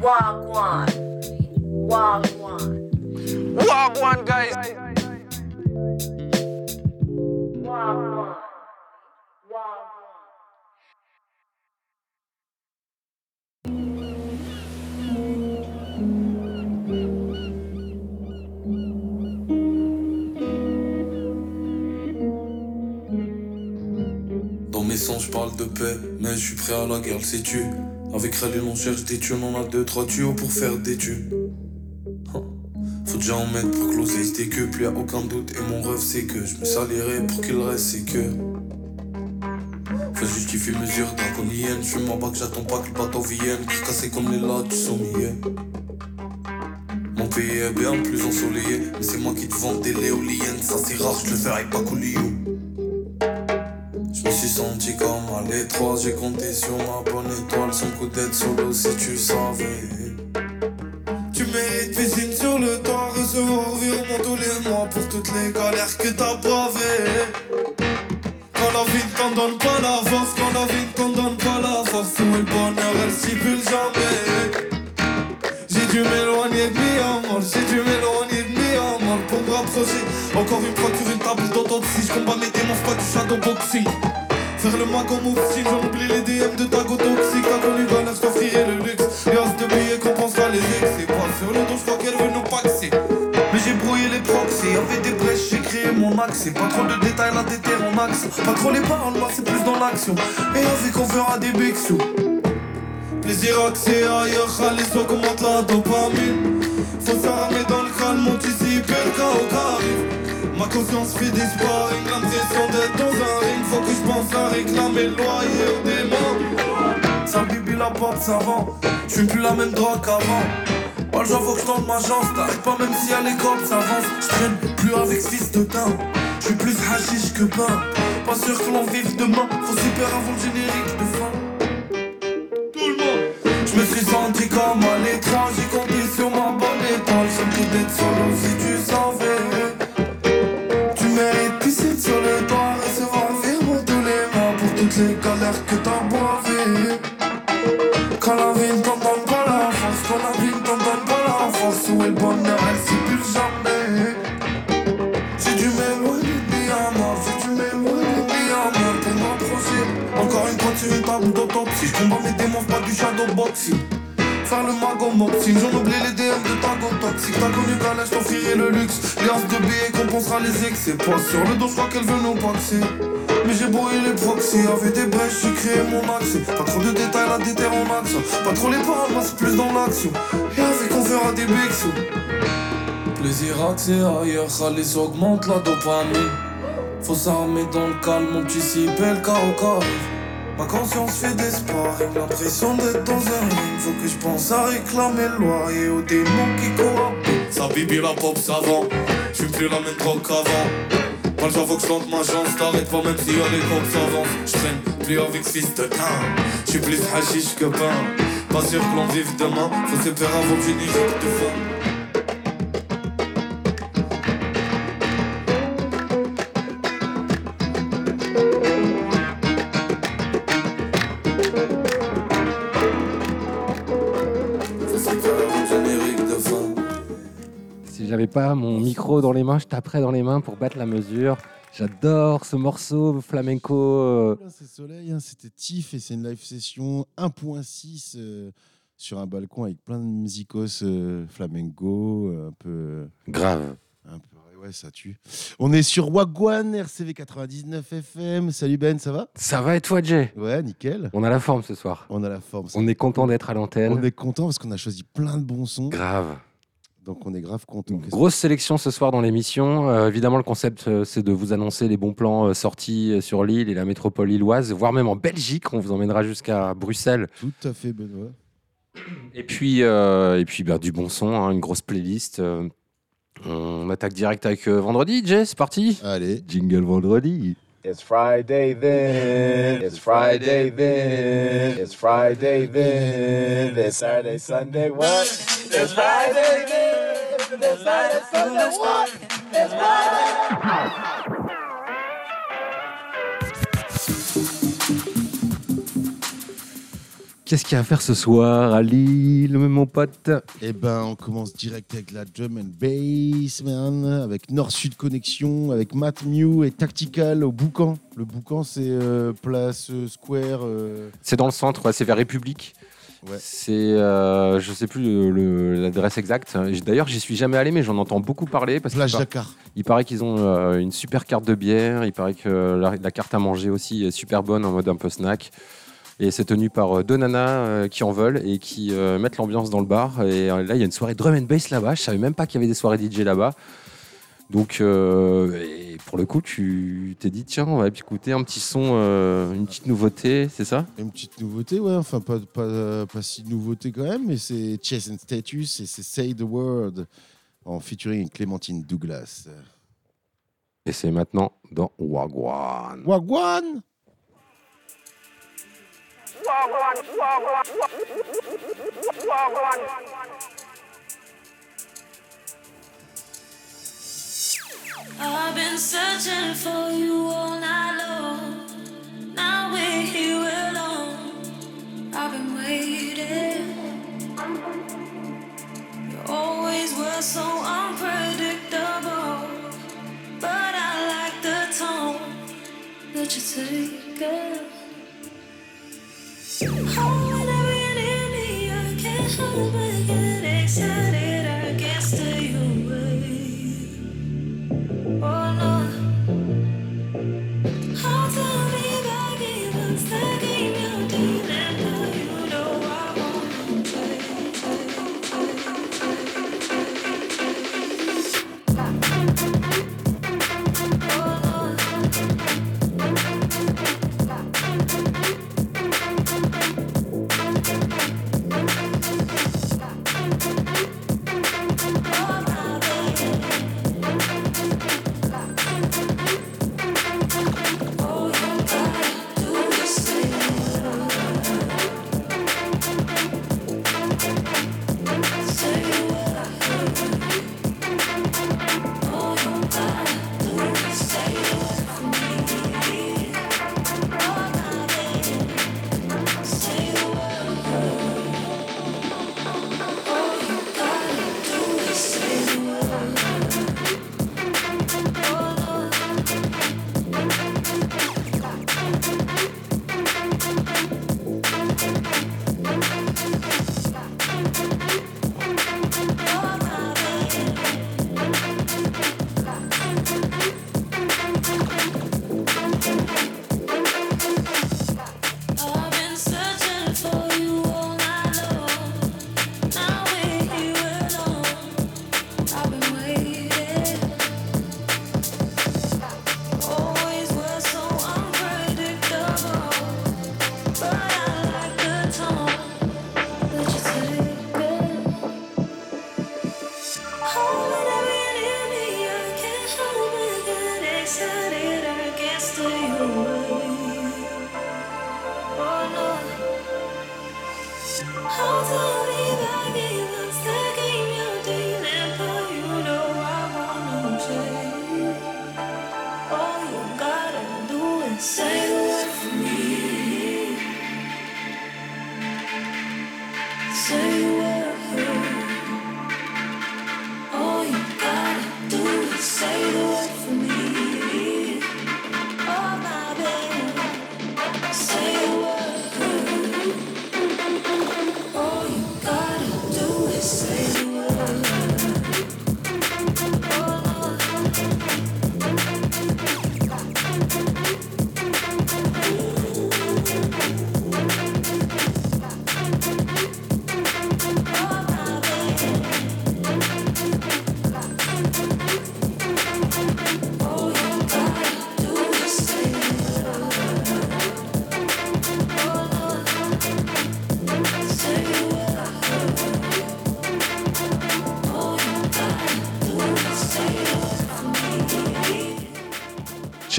Wagwan. Wagwan. Wagwan, guys. Wagwan. Dans mes sons, je parle de paix, mais je suis prêt à la guerre, le sais-tu? Avec Khalil, on cherche des thunes, on a deux, trois tuyaux pour faire des. Hein. Faut déjà en mettre pour closer, c'était que plus y'a aucun doute. Et mon rêve, c'est que je me salirai pour qu'il reste, c'est que. Faut justifier mesure draconienne. Je suis ma bac, j'attends pas que le bateau vienne. Cassé comme les lattes du sommier. Mon pays est bien plus ensoleillé, mais c'est moi qui te vends des l'éoliennes. Ça c'est rare, je le ferai pas couliou. J'ai compté sur ma bonne étoile, son coup d'être solo si tu savais. Tu mérites piscine sur le toit, recevoir virement tous les mois pour toutes les galères que t'as bravées. Quand la vie ne t'en donne pas la force, quand la vie ne t'en donne pas la force, où est le bonheur, elle stipule jamais. J'ai dû m'éloigner de mi j'ai dû m'éloigner de mi pour me rapprocher. Encore une fois sur une table d'autopsie, je combat mes démons, pas du shadowboxing. Faire le mago moustique, j'en oublie les DM de Dago toxique. Connu Ghana, je t'offrirai le luxe. Les os de billets compensera les ex. C'est pas sur le dos, je crois qu'elle veut nous paxer. Mais j'ai brouillé les proxys, y'avait des brèches, j'ai créé mon accès. Pas trop de détails, la déterre en axe. Pas trop les paroles, moi c'est plus dans l'action. Et avec on fera des big. Plaisir accès ailleurs, Khalis augmente la dopamine. Faut s'armer dans le calme, anticiper le chaos qui arrive. Ma conscience fait des sparring, l'impression d'être dans un ring. Faut que je pense à réclamer le loyer au démon. Ça bibi la porte savant, je suis plus la même drogue qu'avant. Moi j'avoue que je tente ma chance, t'arrêtes pas même si à l'école ça avance. Je traîne plus avec fils de teint, je suis plus hashish que pain. Pas sûr que l'on vive demain, faut super avant le générique de fin. Tout le monde, je me suis senti comme à l'étrange, j'ai compté sur ma bonne étoile. J'ai coup d'être solo si tu savais. Tu Quand la pas pas où jamais. Pour m'approcher. Encore une fois sur une d'autopsie, je combat mes démons, du shadowboxing. Faire le mago j'en oublie les DM de Tago toxique. T'as connu je t'offrirai le luxe. Les de compensera les ex, c'est pas sur le dos, je crois qu'elle veut nous paxer. Mais j'ai brouillé les proxys, avec des brèches, j'ai créé mon accès. Pas trop de détails, la déterre en action. Pas trop les paroles, c'est plus dans l'action. Et avec on fera des sous. Plaisir accès ailleurs, Khalis augmente la dopamine. Faut s'armer dans le calme, anticiper le chaos qui arrive. Ma conscience fait des sparring, l'impression d'être dans un ring. Faut que je pense à réclamer le loyer aux démons qui courent. Ça bibi la pop savant, je plus la même drogue qu'avant. Moi j'avoue que je tente ma chance, t'arrêtes pas même si y'a les cops s'avancent. Je traîne plus avec fils de teint, je suis plus hashish que pain. Pas sûr que l'on vive demain, faut se faire avant le générique de fin. Pas mon micro dans les mains, je taperais dans les mains pour battre la mesure. J'adore ce morceau flamenco. euh, C'est Soleil, hein, c'était Tiff et c'est une live session 1.6 euh, sur un balcon avec plein de musicos euh, flamenco, un peu. grave. Un peu ouais, ça tue. On est sur Wagwan, RCV 99 FM. Salut Ben, ça va? Ça va et toi, Jay? Ouais, nickel. On a la forme ce soir. On a la forme. On est content d'être à l'antenne. On est content parce qu'on a choisi plein de bons sons. Grave. Donc on est grave content. Grosse sélection ce soir dans l'émission. Euh, évidemment, le concept, euh, c'est de vous annoncer les bons plans euh, sortis sur l'île et la métropole lilloise, voire même en Belgique. On vous emmènera jusqu'à Bruxelles Tout à fait, Benoît. Et puis, et puis bah, du bon son, hein, une grosse playlist. on attaque direct avec vendredi, Jay, c'est parti Allez. Jingle vendredi. It's Friday then. It's Friday then. It's Friday then. It's Saturday, Sunday, what? It's Friday then. It's Saturday, Sunday, what? It's Friday. Qu'est-ce qu'il y a à faire ce soir à Lille, mon pote Eh ben, on commence direct avec la drum and bass, man, avec Nord-Sud Connexion, avec Matt Mew et Tactical au Boucan. Le Boucan, c'est euh, place euh, Square. euh, C'est dans le centre, ouais, c'est vers République. Ouais. C'est, euh, je sais plus l'adresse exacte. D'ailleurs, j'y suis jamais allé, mais j'en entends beaucoup parler parce Plage par- Dakar. il paraît qu'ils ont euh, une super carte de bière. Il paraît que la, la carte à manger aussi est super bonne en mode un peu snack. Et c'est tenu par euh, deux nanas euh, qui en veulent et qui euh, mettent l'ambiance dans le bar. Et là, il y a une soirée drum and bass là-bas. Je savais même pas qu'il y avait des soirées DJ là-bas. Donc, euh, et pour le coup, tu t'es dit, tiens, on va écouter un petit son, euh, une petite nouveauté, c'est ça? Une petite nouveauté, ouais, enfin pas, pas, pas si nouveauté quand même, mais c'est Chess and Status et c'est Say the Word en featuring Clémentine Douglas. Et c'est maintenant dans Wagwan. Wagwan? I've been searching for you all night long. Now we're here alone. I've been waiting. You always were so unpredictable. But I like the tone that you take it. Oh, whenever you're near me, I can't help but get excited.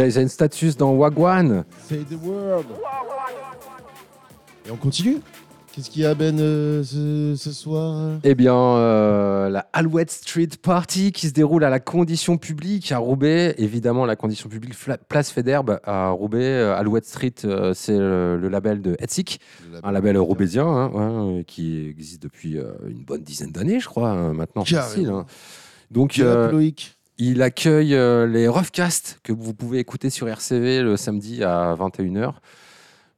Chase Status dans Wagwan. Say the word. Et on continue Qu'est-ce qu'il y a, Ben, euh, ce, ce soir Eh bien, euh, la Alouette Street Party qui se déroule à la condition publique à Roubaix. Évidemment, la condition publique Place Fédherbe à Roubaix. Euh, Alouette Street, euh, c'est le, le label de Etsik, un label roubaisien hein, ouais, euh, qui existe depuis euh, une bonne dizaine d'années, je crois, hein, maintenant. Facile, hein. Donc, euh, Loïc. Il accueille euh, les Roughcast que vous pouvez écouter sur RCV le samedi à 21h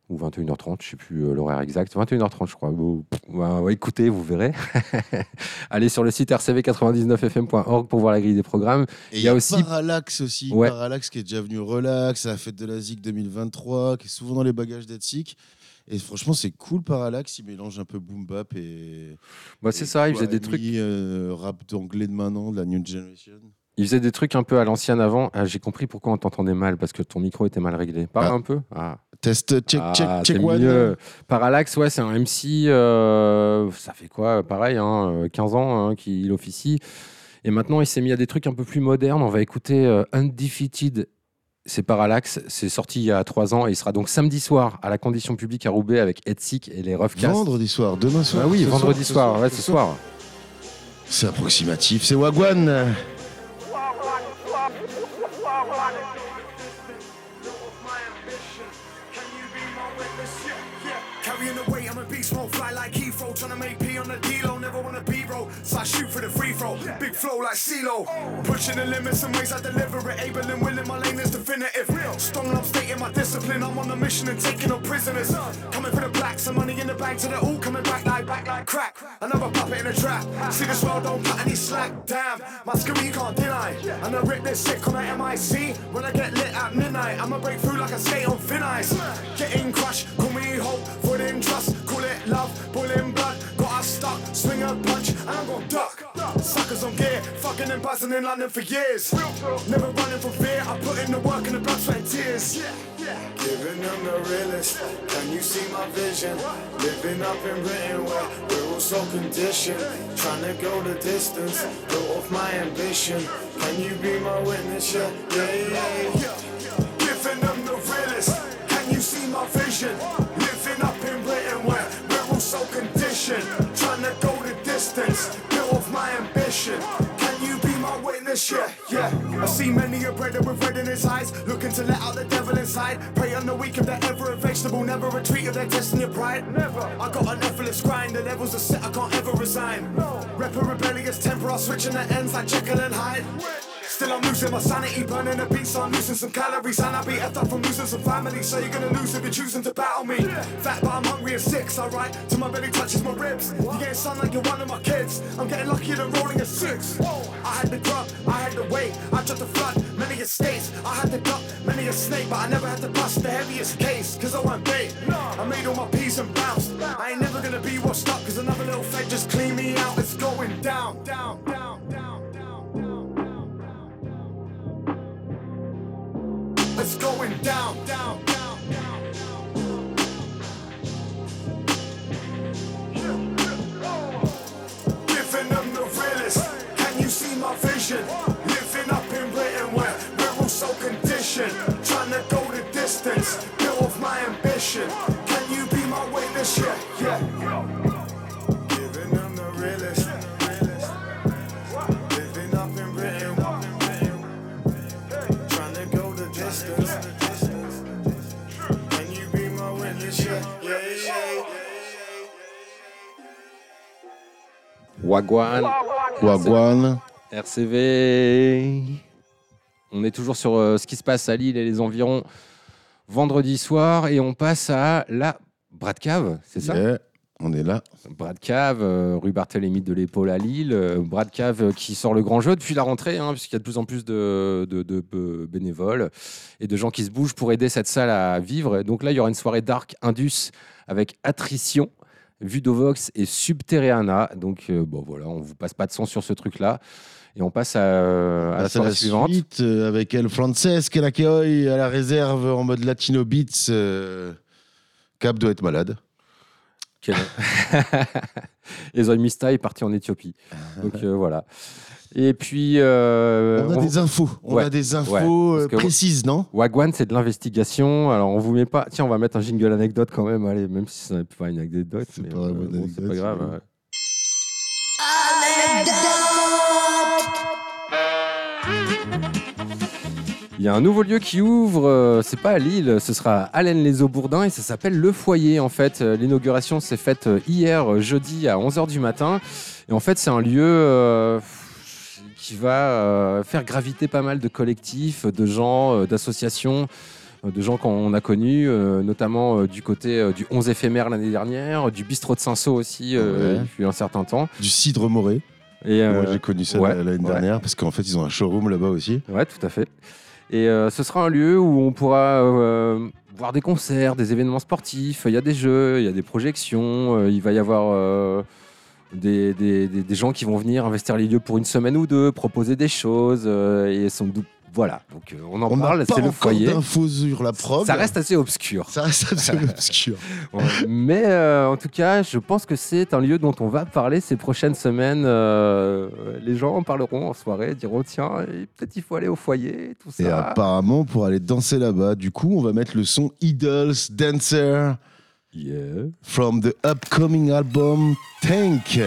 ou 21h30, je sais plus euh, l'horaire exact, 21h30 je crois. Vous, bah, ouais, écoutez, vous verrez. Allez sur le site rcv99fm.org pour voir la grille des programmes. Et il y a aussi- Parallax aussi. Ouais. Parallax qui est déjà venu relax à la fête de la ZIC 2023, qui est souvent dans les bagages d'Etsik. Et franchement, c'est cool, Parallax. Il mélange un peu boom bap et. Bah, c'est ça, il faisait des trucs, euh, rap d'anglais de maintenant, de la New Generation. Il faisait des trucs un peu à l'ancienne avant. Ah, J'ai compris pourquoi on t'entendait mal parce que ton micro était mal réglé. Parle Ah. un peu. Ah. Test, check, Ah, check, check one. mieux. Parallax, ouais, c'est un MC. euh, ça fait quoi Pareil, hein, euh, 15 ans hein, qu'il officie. Et maintenant, il s'est mis à des trucs un peu plus modernes. On va écouter euh, Undefeated. C'est Parallax. C'est sorti il y a 3 ans. Et il sera donc samedi soir à la condition publique à Roubaix avec Etsik et les Roughcast. Vendredi soir, demain soir. Ah oui, vendredi ce soir. ouais, ce soir. C'est approximatif, c'est Wagwan. So I shoot for the free throw, big flow like CeeLo, pushing the limits and ways I deliver it, able and willing, my lane is definitive, strong and I'm stating my discipline, I'm on a mission and taking no prisoners, coming for the black, some money in the bank, so they're all coming back like, back like crack, another puppet in a trap, see this world don't cut any slack, damn, my skill you can't deny, and I rip this sick on the MIC, when I get lit at midnight, I'ma break through like a skate on thin ice, getting crushed, call me hope, put in trust, call it love, pulling blood, got swing a punch, I'm gon' duck. Suckers on gear, fucking and buzzing in London for years. Never running from fear, I put in the work and the blood, sweat, tears. Giving them the realest. Can you see my vision? Living up in Britain where we're all so conditioned. Trying to go the distance, built off my ambition. Can you be my witness? Yeah, yeah, yeah. yeah. Giving them the realest. Can you see my vision? Living up in Britain where we're all so conditioned. Distance, built off my ambition. Can you be my witness? Yeah, yeah. I see many a brother with red in his eyes, looking to let out the devil inside. Pray on the weak if they're ever a vegetable, never retreat if they're testing your pride. Never. I got an effortless grind, the levels are set, I can't ever resign. Rep a rebellious temper, I'll switch in the ends like Jekyll and Hyde. Still I'm losing my sanity, burning the beat, so I'm losing some calories. And I'll be effed up from losing some family, so you're gonna lose if you're choosing to battle me. Fat, but I'm hungry and sick, alright? till my belly touches my ribs. You getting sun like you're one of my kids. I'm getting luckier than rolling a six. Whoa. I had the grub, I had the weight, I dropped the flood, many estates. I had the duck, many a snake, but I never had to bust the heaviest case, cause I went bait. I made all my peas and bounced. I ain't never gonna be washed up, cause another little fed just clean me out. It's going down, down, down, It's going down, down, down, down. Giving them the realest. Can you see my vision? Living up in Britain where we're all so conditioned. Trying to go the distance, build off my ambition. Can you be my witness? Yeah, yeah. Wagwan. Wagwan. RCV. On est toujours sur euh, ce qui se passe à Lille et les environs vendredi soir et on passe à la Brad Cave, c'est ça Yeah, on est là. Brad Cave, euh, rue Barthélemy de l'Épaule à Lille. euh, Brad Cave euh, qui sort le grand jeu depuis la rentrée, hein, puisqu'il y a de plus en plus de, de- de, bénévoles et de gens qui se bougent pour aider cette salle à vivre. Et donc là, il y aura une soirée Dark Indus avec Attrition, Vudovox et Subterraneana. Donc euh, bon, voilà, on vous passe pas de son sur ce truc-là. Et on passe à, à la Bah, soirée la suivante. suite euh, avec El Frances qui l'accueille à la réserve en mode latino beats. euh, Cap doit être malade. Et Zoe Mista est parti en Éthiopie. Donc euh, voilà. Et puis. euh, On a on- des infos. On Ouais, a des infos euh, précises, non Wagwan, c'est de l'investigation. Alors, on vous met pas. Tiens, on va mettre un jingle anecdote quand même. Allez, même si ce n'est pas une anecdote. mais, pas euh, bon, c'est pas grave. c'est ouais. Il y a un nouveau lieu qui ouvre, euh, c'est pas à Lille, ce sera à Allen-les-Eaux-Bourdins et ça s'appelle Le Foyer en fait. L'inauguration s'est faite hier jeudi à 11h du matin et en fait c'est un lieu qui va euh, faire graviter pas mal de collectifs, de gens, euh, d'associations, euh, de gens qu'on a connus, euh, notamment euh, du côté euh, du 11 éphémère l'année dernière, du bistrot de Saint-Saul aussi euh, Ouais. depuis un certain temps. Du cidre moré. Et, Moi, j'ai connu ça ouais, l'année ouais. dernière parce qu'en fait, ils ont un showroom là-bas aussi. Ouais, tout à fait. Et euh, ce sera un lieu où on pourra euh, voir des concerts, des événements sportifs. Il y a des jeux, il y a des projections. euh, il va y avoir euh, des, des- des- des gens qui vont venir investir les lieux pour une semaine ou deux, proposer des choses. euh, et sans doute, voilà. Donc euh, on en On parle. C'est le foyer. d'infos sur la prod. Ça reste assez obscur. Ça reste absolument obscur. Ouais. Mais euh, en tout cas, je pense que c'est un lieu dont on va parler ces prochaines semaines. Les gens en parleront en soirée, diront tiens, peut-être il faut aller au foyer, tout ça. Et apparemment, pour aller danser là-bas, du coup, on va mettre le son Idols Dancer Yeah. from the upcoming album Tank.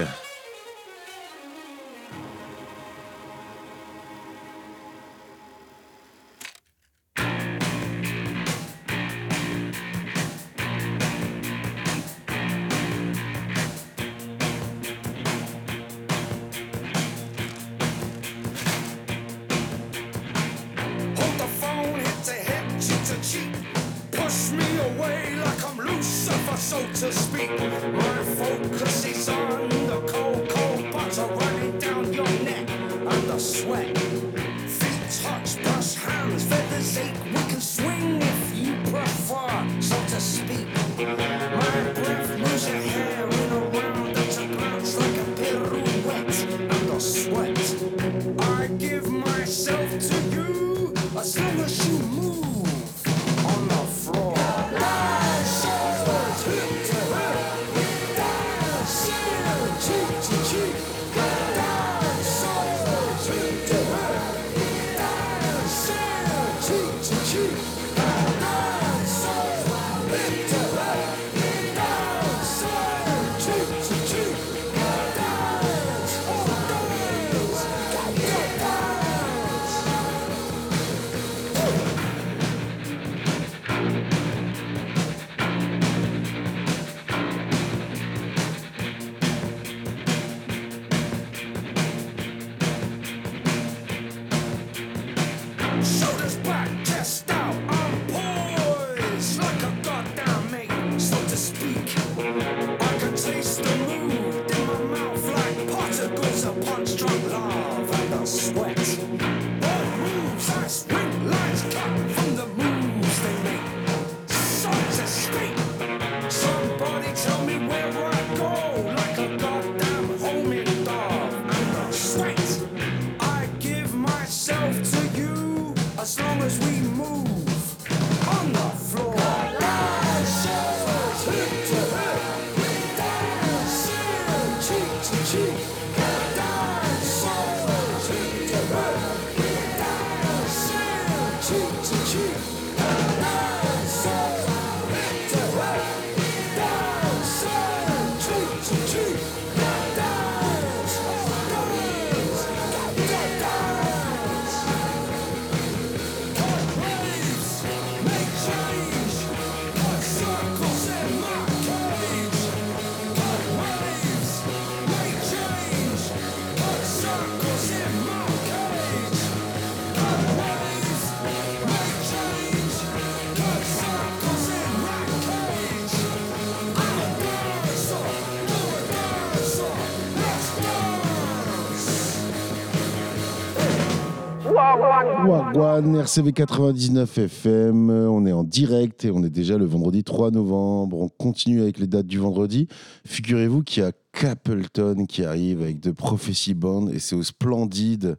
Wagwan, RCV 99 FM, on est en direct et on est déjà le vendredi 3 novembre. On continue avec les dates du vendredi. Figurez-vous qu'il y a Capleton qui arrive avec The Prophecy Band et c'est au Splendide.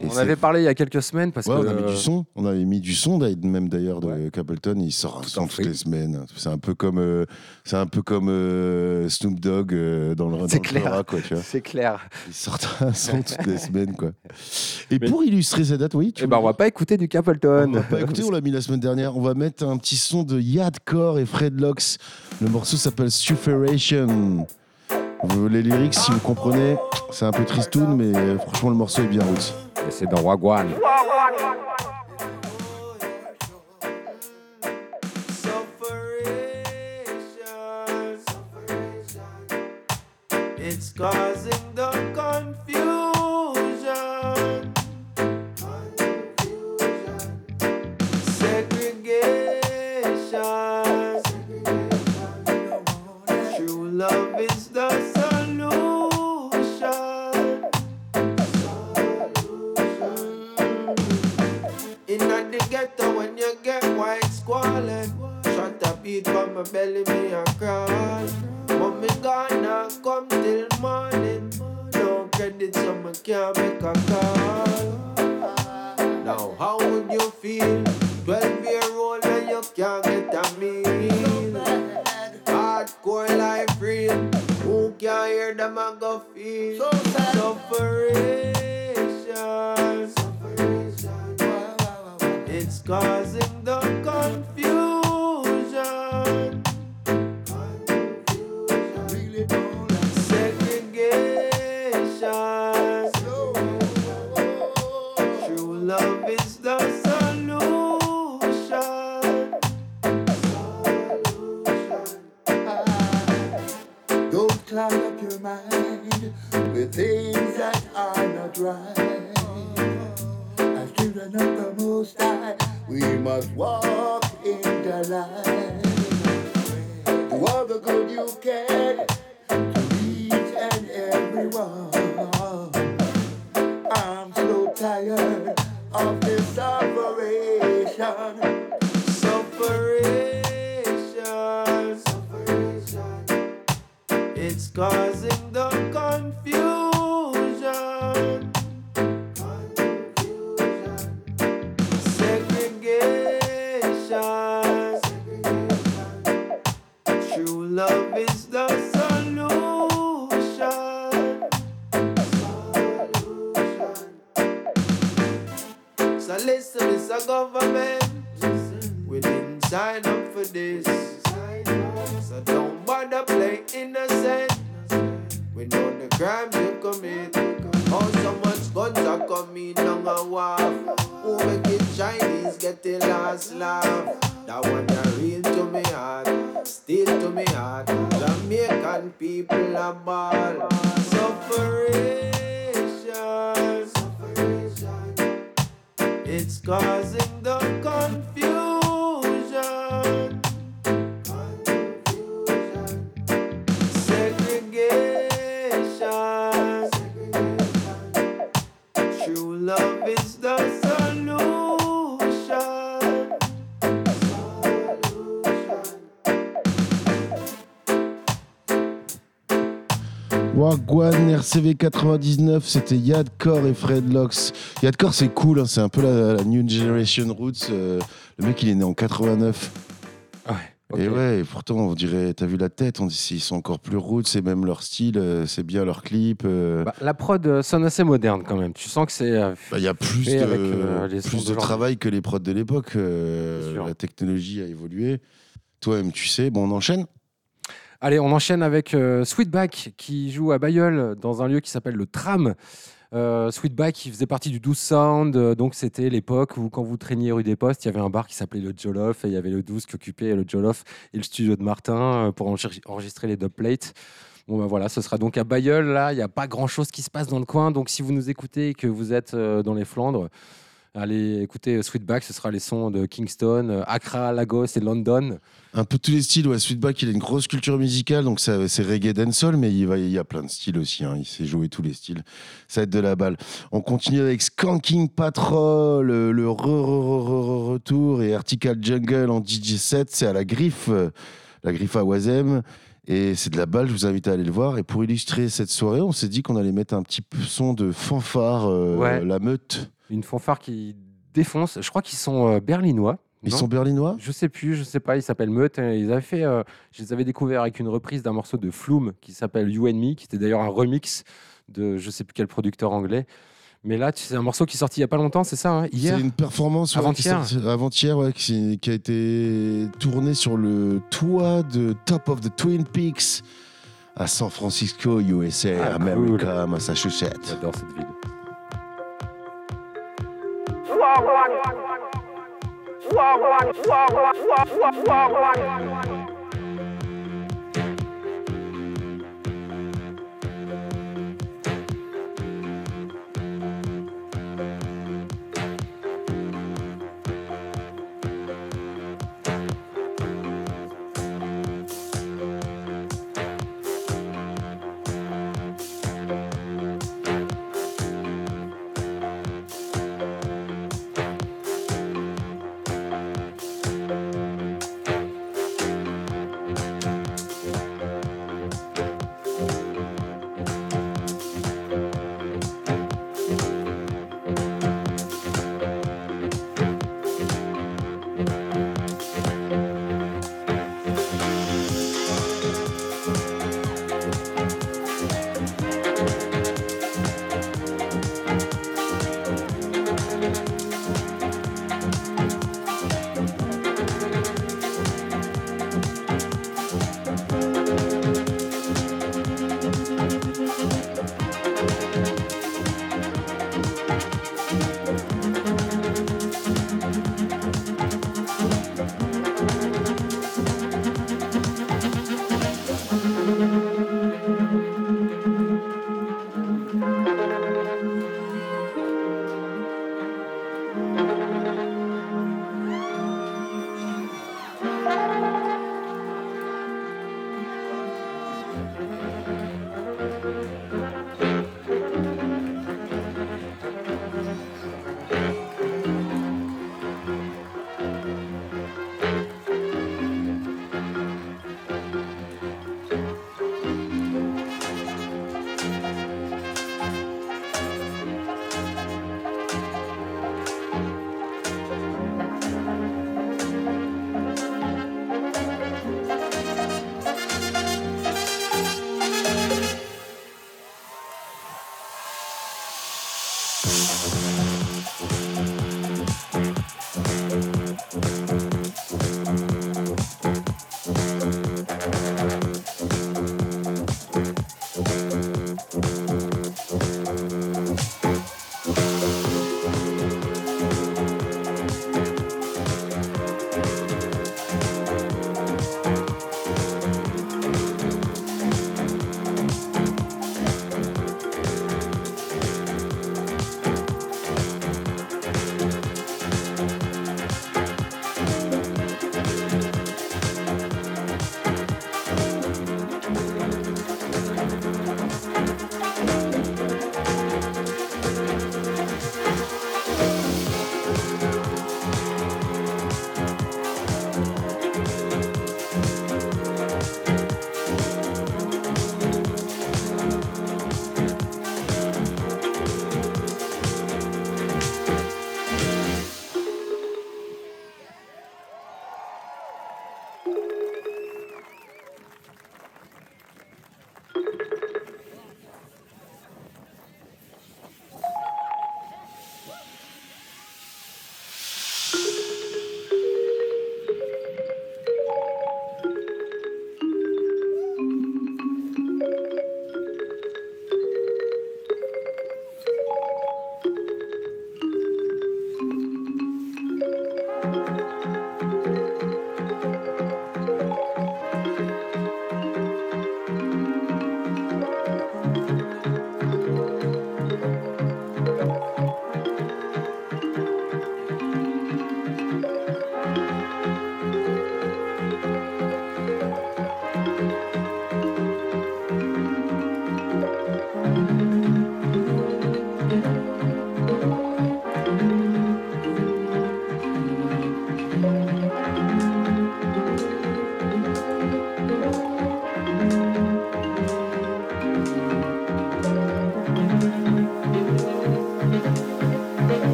On avait parlé il y a quelques semaines parce Ouais, que on avait euh, du son. On avait mis du son, d'ailleurs, même d'ailleurs, de Ouais. Capleton. Il sort un son toutes les semaines. C'est un peu comme, euh, c'est un peu comme euh, Snoop Dogg euh, dans le, C'est clair. C'est clair. Il sort un son toutes les semaines, quoi. Et Mais- pour illustrer cette date, oui, tu Eh ben, on va pas écouter du Capleton. on va pas écouter, on l'a mis la semaine dernière. On va mettre un petit son de Yadcore et Fred Locks. Le morceau s'appelle Sufferation. Vous- Les lyrics, si vous comprenez, c'est un peu tristoun, mais euh, franchement, le morceau est bien roots. Et C'est dans Wagwan. It's causing RCV 99, c'était Yadcore et Fred Locks. Yadcore, c'est cool, hein, c'est un peu la, la New Generation Roots. euh, le mec, il est né en 89. Ouais. ok. Et ouais, et pourtant, on dirait, t'as vu la tête, on dit ils sont encore plus roots, c'est même leur style, euh, c'est bien leur clip. euh, Bah, la prod sonne assez moderne quand même. Tu sens que c'est. euh, bah, Il y a plus de, avec, plus travail que les prods de l'époque. la technologie a évolué. Toi-même, tu sais, bon, on enchaîne Allez, on enchaîne avec euh, Sweetback qui joue à Bayeul dans un lieu qui s'appelle le Tram. Euh, Sweetback, il faisait partie du 12 Sound, euh, donc c'était l'époque où quand vous traîniez rue des Postes, il y avait un bar qui s'appelait le Jollof et il y avait le 12 qui occupait le Jollof et le studio de Martin pour enregistrer- les dubplates. Bon ben voilà, ce sera donc à Bayeul. Là, il n'y a pas grand chose qui se passe dans le coin. Donc si vous nous écoutez et que vous êtes dans les Flandres, allez écouter Sweetback. Ce sera les sons de Kingston, euh, Accra, Lagos et London. Un peu tous les styles. Ouais, Sweetback, il a une grosse culture musicale, donc c'est reggae dancehall, mais il, va, il y a plein de styles aussi. hein. Il sait jouer tous les styles. Ça va être de la balle. On continue avec Skanking Patrol, le, le re- re- re- re- re- retour et Article Jungle en DJ set. C'est à la griffe, euh, la griffe à Wazem. Et c'est de la balle, je vous invite à aller le voir. Et pour illustrer cette soirée, on s'est dit qu'on allait mettre un petit son de fanfare, euh, Ouais. la meute. Une fanfare qui défonce. Je crois qu'ils sont euh, berlinois. Ils non sont berlinois? Je sais plus, je sais pas. Ils s'appellent Meute. hein. Ils avaient fait. euh, je les avais découverts avec une reprise d'un morceau de Flume qui s'appelle You and Me, qui était d'ailleurs un remix de je sais plus quel producteur anglais. Mais là, c'est un morceau qui est sorti il y a pas longtemps, c'est ça hein Hier? C'est une performance ouais, qui Avant-hier? sortie- avant-hier, ouais, qui, qui a été tournée sur le toit de Top of the Twin Peaks à San Francisco, USA, Ah, America, Massachusetts. J'adore cette ville. Wagwan. Wagwan. Wagwan. Wagwan. Wagwan.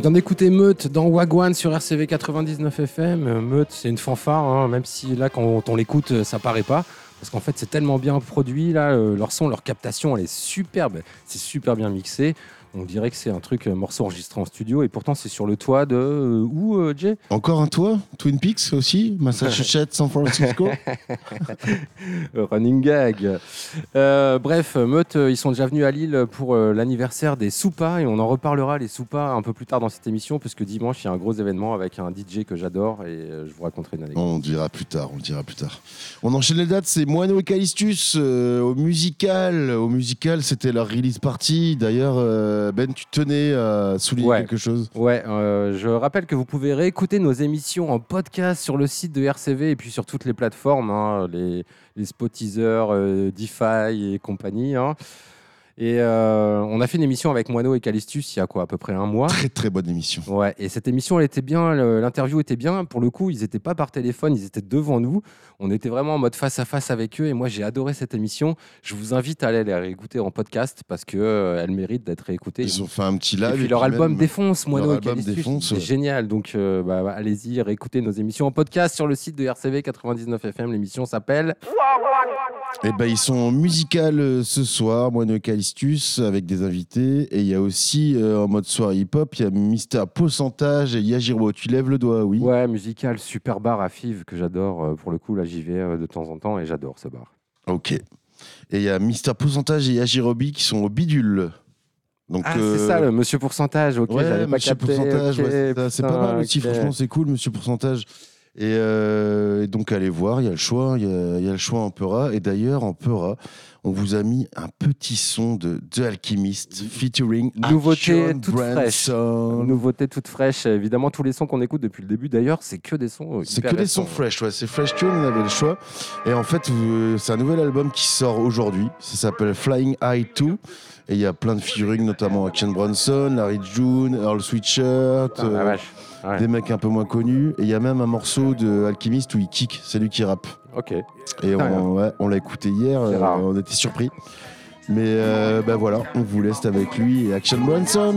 Vient d'écouter Meute dans Wagwan sur RCV 99 FM. Meute, c'est une fanfare, hein, même si là, quand on l'écoute, ça paraît pas. Parce qu'en fait, c'est tellement bien produit, là, euh, leur son, leur captation, elle est superbe. C'est super bien mixé. On dirait que c'est un truc, un morceau enregistré en studio. Et pourtant, c'est sur le toit de. euh, où, euh, Jay? Encore un toit? Twin Peaks aussi? Massachusetts, San Francisco? Running gag. Euh, bref, Meute, euh, ils sont déjà venus à Lille pour euh, l'anniversaire des Soupas et on en reparlera les Soupas un peu plus tard dans cette émission puisque dimanche il y a un gros événement avec un DJ que j'adore et euh, je vous raconterai une anecdote. On le dira plus tard, on le dira plus tard. On enchaîne les dates, c'est Moano et Calistus euh, au musical. Au musical, c'était leur release party. D'ailleurs, euh, Ben, tu tenais à souligner Ouais. quelque chose Ouais, euh, je rappelle que vous pouvez réécouter nos émissions en podcast sur le site de RCV et puis sur toutes les plateformes, hein, les, les Spotisers, euh, DeFi et compagnie. hein. Et euh, on a fait une émission avec Moineau et Calistus il y a quoi, à peu près un mois. Très très bonne émission. Ouais, et cette émission, elle était bien, l'interview était bien. Pour le coup, ils n'étaient pas par téléphone, ils étaient devant nous. On était vraiment en mode face à face avec eux. Et moi, j'ai adoré cette émission. Je vous invite à aller la réécouter en podcast parce que euh, mérite d'être réécoutée. Ils ont fait un petit live. Et puis et leur puis album défonce, Moineau et Calistus, c'est ouais. génial. Donc, euh, bah, bah, allez-y, réécoutez nos émissions en podcast sur le site de RCV 99 FM. L'émission s'appelle Eh ben, ils sont en musical euh, ce soir, Moino et Calistus, avec des invités. Et il y a aussi, euh, en mode soirée hip-hop, il y a Mister Pourcentage et Yajiro. Tu lèves le doigt, oui Ouais, musical, super bar à Fives que j'adore. Euh, Pour le coup, là, j'y vais euh, de temps en temps et j'adore ce bar. Ok. Et il y a Mister Pourcentage et Yajirobi qui sont au bidule. Donc, Ah, euh, c'est ça, le monsieur pourcentage. Ok, ouais, j'avais pas Monsieur capté. Pourcentage, ouais, c'est pas mal aussi, franchement, c'est cool, Monsieur Pourcentage. Et, euh, et donc, allez voir, il y a le choix, il y a, il y a le choix en Peura. Et d'ailleurs, en Peura, on vous a mis un petit son de The Alchemist featuring Nouveauté Action toute fraîche. Nouveauté toute fraîche. Évidemment, tous les sons qu'on écoute depuis le début, d'ailleurs, c'est que des sons. euh, C'est que des sons fresh, ouais. C'est Fresh Tune, on avait le choix. Et en fait, vous- c'est un nouvel album qui sort aujourd'hui. Ça s'appelle Flying High 2. Et il y a plein de featuring, notamment Action Bronson, Larry June, Earl Sweatshirt, Putain, la euh, vache. Ouais. des mecs un peu moins connus. Et il y a même un morceau de Alchemist où il kick, c'est lui qui rappe. Ok. Et on, ouais, on l'a écouté hier, euh, on était surpris. Mais euh, ben voilà, on vous laisse avec lui et Action Bronson.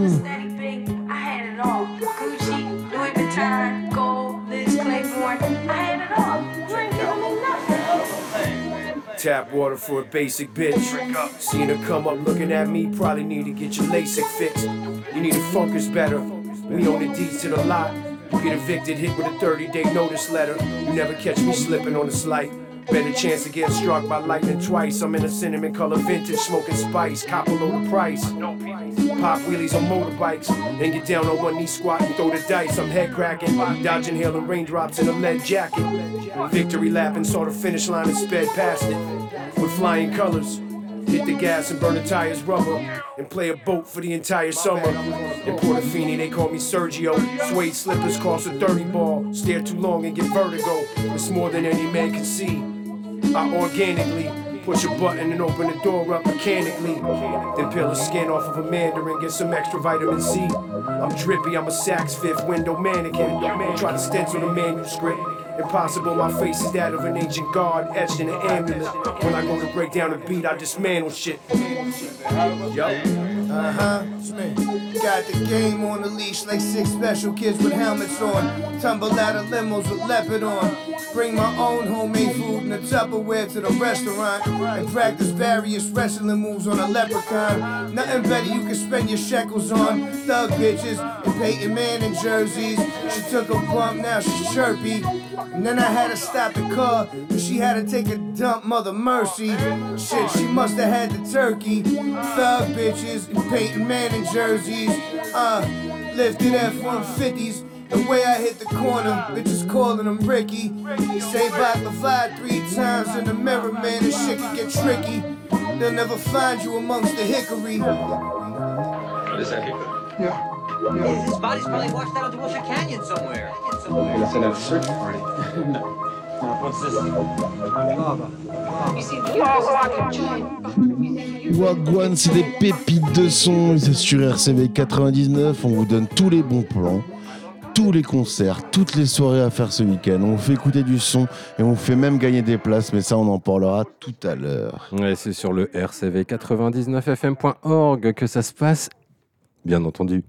Tap water for a basic bitch. Seeing her come up looking at me, probably need to get your LASIK fixed. You need a focus better. We own the deeds to the lot. You get evicted, hit with a 30 day notice letter. You never catch me slipping on a slight. Better chance of getting struck by lightning twice. I'm in a cinnamon color vintage, smoking spice. Cop load of price. Pop wheelies on motorbikes. And get down on one knee squat and throw the dice. I'm head cracking, dodging hail and raindrops in a lead jacket. Victory lap and saw the finish line and sped past it. With flying colors. Hit the gas and burn the tires rubber. And play a boat for the entire summer. In Portofino, they call me Sergio. Suede slippers cost a 30 ball. Stare too long and get vertigo. It's more than any man can see. I organically push a button and open the door up mechanically. Then peel the skin off of a mandarin, get some extra vitamin C. I'm drippy, I'm a Saks Fifth window mannequin. Try to stencil the manuscript. Impossible, my face is that of an ancient god etched in an amulet. When I go to break down a beat, I dismantle shit. Yup. Uh huh. Got the game on the leash like six special kids with helmets on. Tumble out of limos with leopard on. Bring my own homemade food a Tupperware to the restaurant. And practice various wrestling moves on a leprechaun. Nothing better you can spend your shekels on. Thug bitches and Peyton Manning jerseys. She took a bump, now she's chirpy. And then I had to stop the car, cause she had to take a dump, mother mercy. Shit, she must have had the turkey. Thug bitches and Peyton Manning jerseys. Uh, lifted F-150s. The way I hit the corner, bitches calling them Ricky. Say bye to fly three times in the mirror, man, this shit can get tricky. They'll never find you amongst the hickory. His, his body's probably washed out into Wilshire Canyon somewhere. somewhere. Let's send out a search party. What's this? Wagwan, c'est des pépites de son. C'est sur RCV 99. On vous donne tous les bons plans, tous les concerts, toutes les soirées à faire ce week-end. On vous fait écouter du son et on vous fait même gagner des places. Mais ça, on en parlera tout à l'heure. Ouais, c'est sur le rcv99fm.org que ça se passe, bien entendu.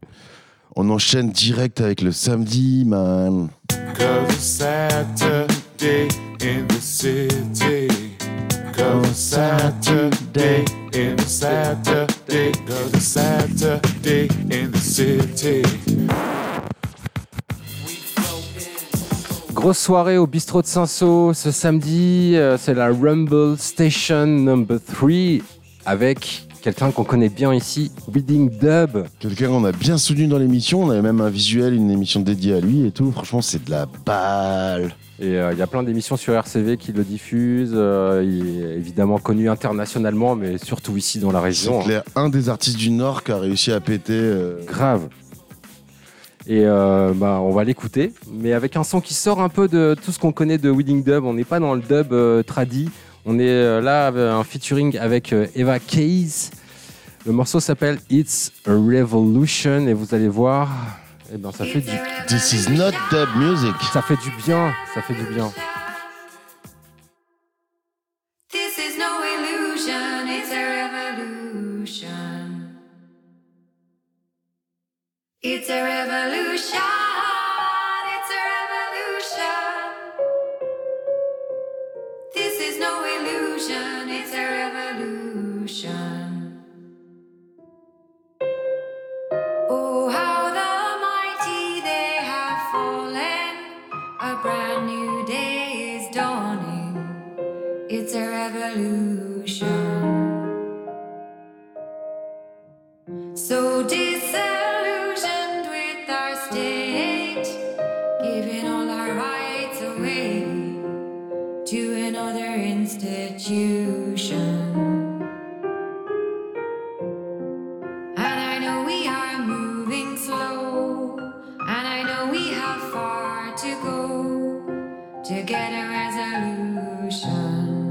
On enchaîne direct avec le samedi, man. Cause it's Saturday in the city. Cause it's Saturday in the Saturday. Cause it's Saturday in the city. Grosse soirée au bistrot de Saint-Saul ce samedi. euh, C'est la Rumble Station number 3 avec quelqu'un qu'on connaît bien ici, Reading Dub. Quelqu'un qu'on a bien soutenu dans l'émission. On avait même un visuel, une émission dédiée à lui et tout. Franchement, c'est de la balle. Et euh, il y a plein d'émissions sur RCV qui le diffusent. euh, il est évidemment connu internationalement, mais surtout ici dans la C'est région. clair, un des artistes du Nord qui a réussi à péter. euh, Grave. Et euh, bah, on va l'écouter, mais avec un son qui sort un peu de tout ce qu'on connaît de Wedding Dub. On n'est pas dans le dub euh, tradi. On est euh, là avec un featuring avec euh, Eva Case. Le morceau s'appelle It's a Revolution et vous allez voir, eh ben, ça fait du. This is not dub music. Ça fait du bien, ça fait du bien. It's a revolution, it's a revolution. This is no illusion, it's a revolution. Oh, how the mighty they have fallen. A brand new day is dawning. It's a revolution. Resolution.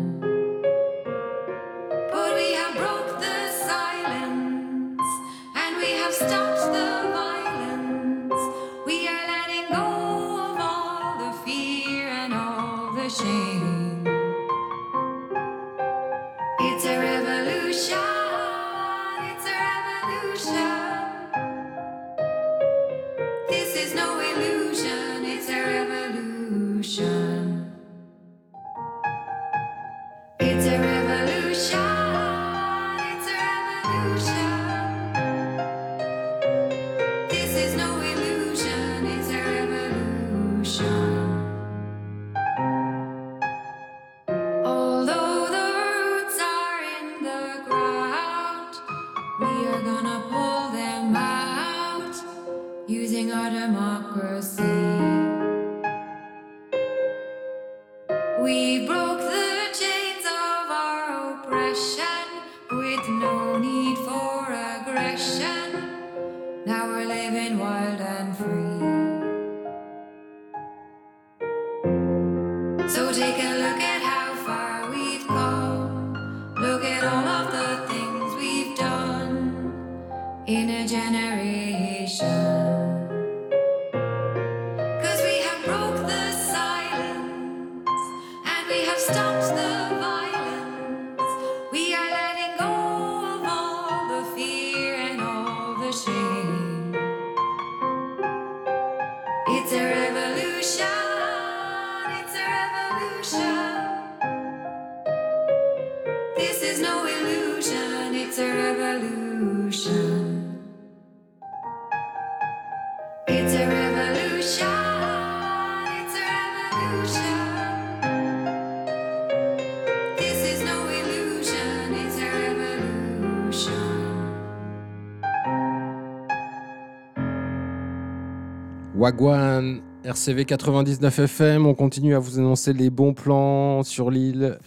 Wagwan, RCV 99 FM, on continue à vous annoncer les bons plans sur l'île.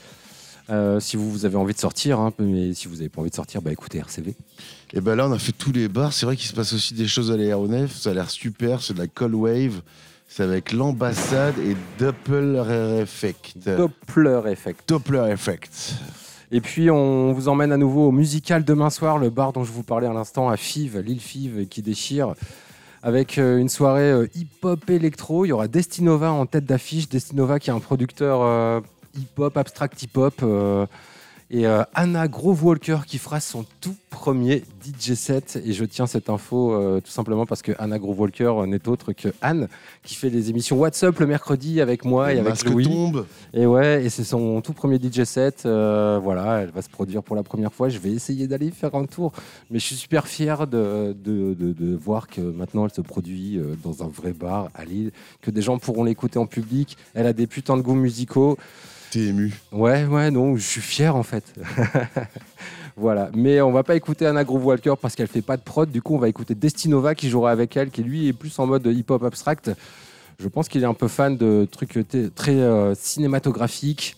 Euh, si vous, vous avez envie de sortir, hein, mais si vous n'avez pas envie de sortir, bah écoutez RCV. Et ben là, on a fait tous les bars. C'est vrai qu'il se passe aussi des choses à l'aéronef. Ça a l'air super. C'est de la Cold Wave. C'est avec l'ambassade et Doppler Effect. Doppler Effect. Doppler Effect. Et puis on vous emmène à nouveau au musical demain soir, le bar dont je vous parlais à l'instant à Fives, l'île Fives qui déchire. Avec euh, une soirée euh, hip-hop électro, il y aura Destinova en tête d'affiche. Destinova qui est un producteur euh, hip-hop, abstract hip-hop. Et euh, Anna Grove Walker qui fera son tout premier DJ set. Et je tiens cette info euh, tout simplement parce que Anna Grove Walker euh, n'est autre que Anne qui fait les émissions WhatsApp le mercredi avec moi et avec Louis. tombe. Et ouais, et c'est son tout premier DJ set. euh, voilà, elle va se produire pour la première fois. Je vais essayer d'aller faire un tour. Mais je suis super fier de, de, de- de voir que maintenant elle se produit dans un vrai bar à Lille, que des gens pourront l'écouter en public. Elle a des putains de goûts musicaux. T'es ému. Ouais, ouais, non, je suis fier en fait. voilà, mais on va pas écouter Anna Groove Walker parce qu'elle fait pas de prod. Du coup, on va écouter Destinova qui jouera avec elle, qui lui est plus en mode hip-hop abstract. Je pense qu'il est un peu fan de trucs très euh, cinématographiques.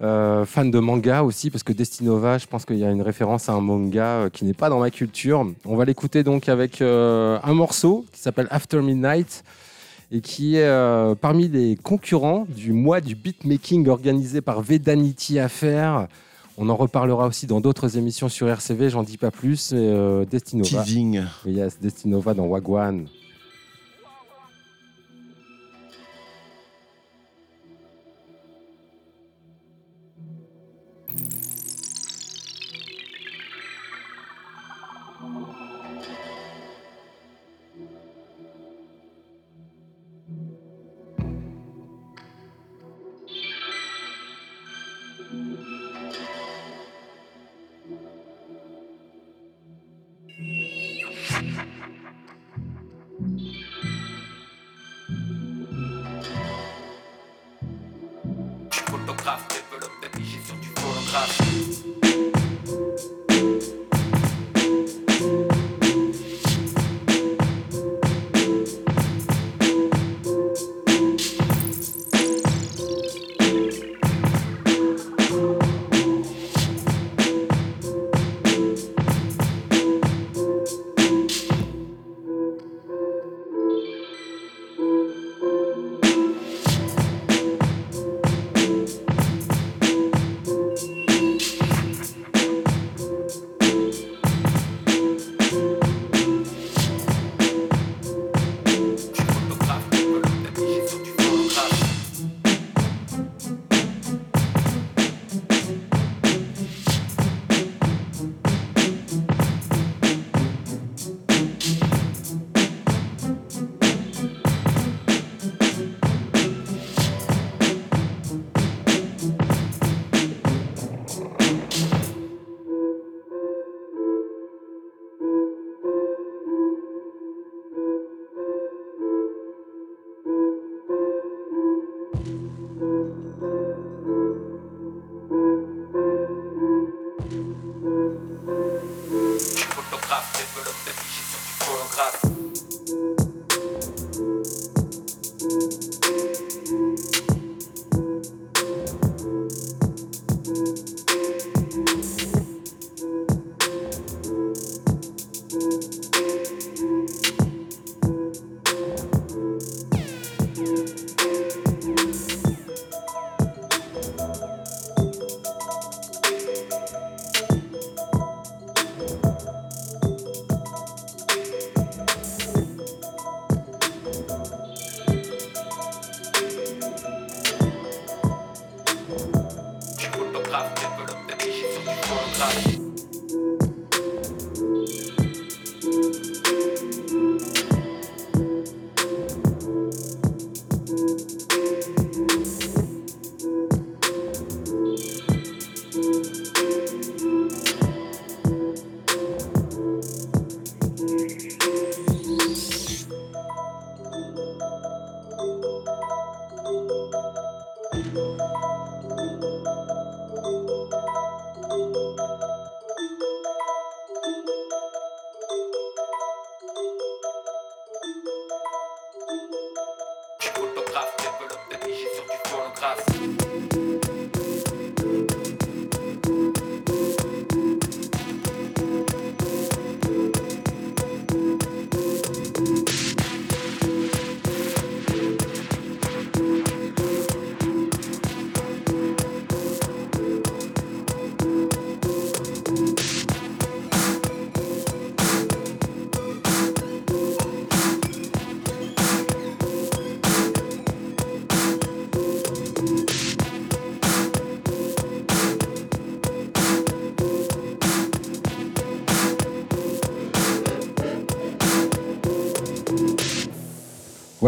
Euh, fan de manga aussi, parce que Destinova, je pense qu'il y a une référence à un manga euh, qui n'est pas dans ma culture. On va l'écouter donc avec un morceau qui s'appelle After Midnight et qui est euh, parmi les concurrents du mois du beatmaking organisé par Vedanity Affair. On en reparlera aussi dans d'autres émissions sur RCV, j'en dis pas plus. euh, Destinova. Teasing. Yes, Destinova dans Wagwan.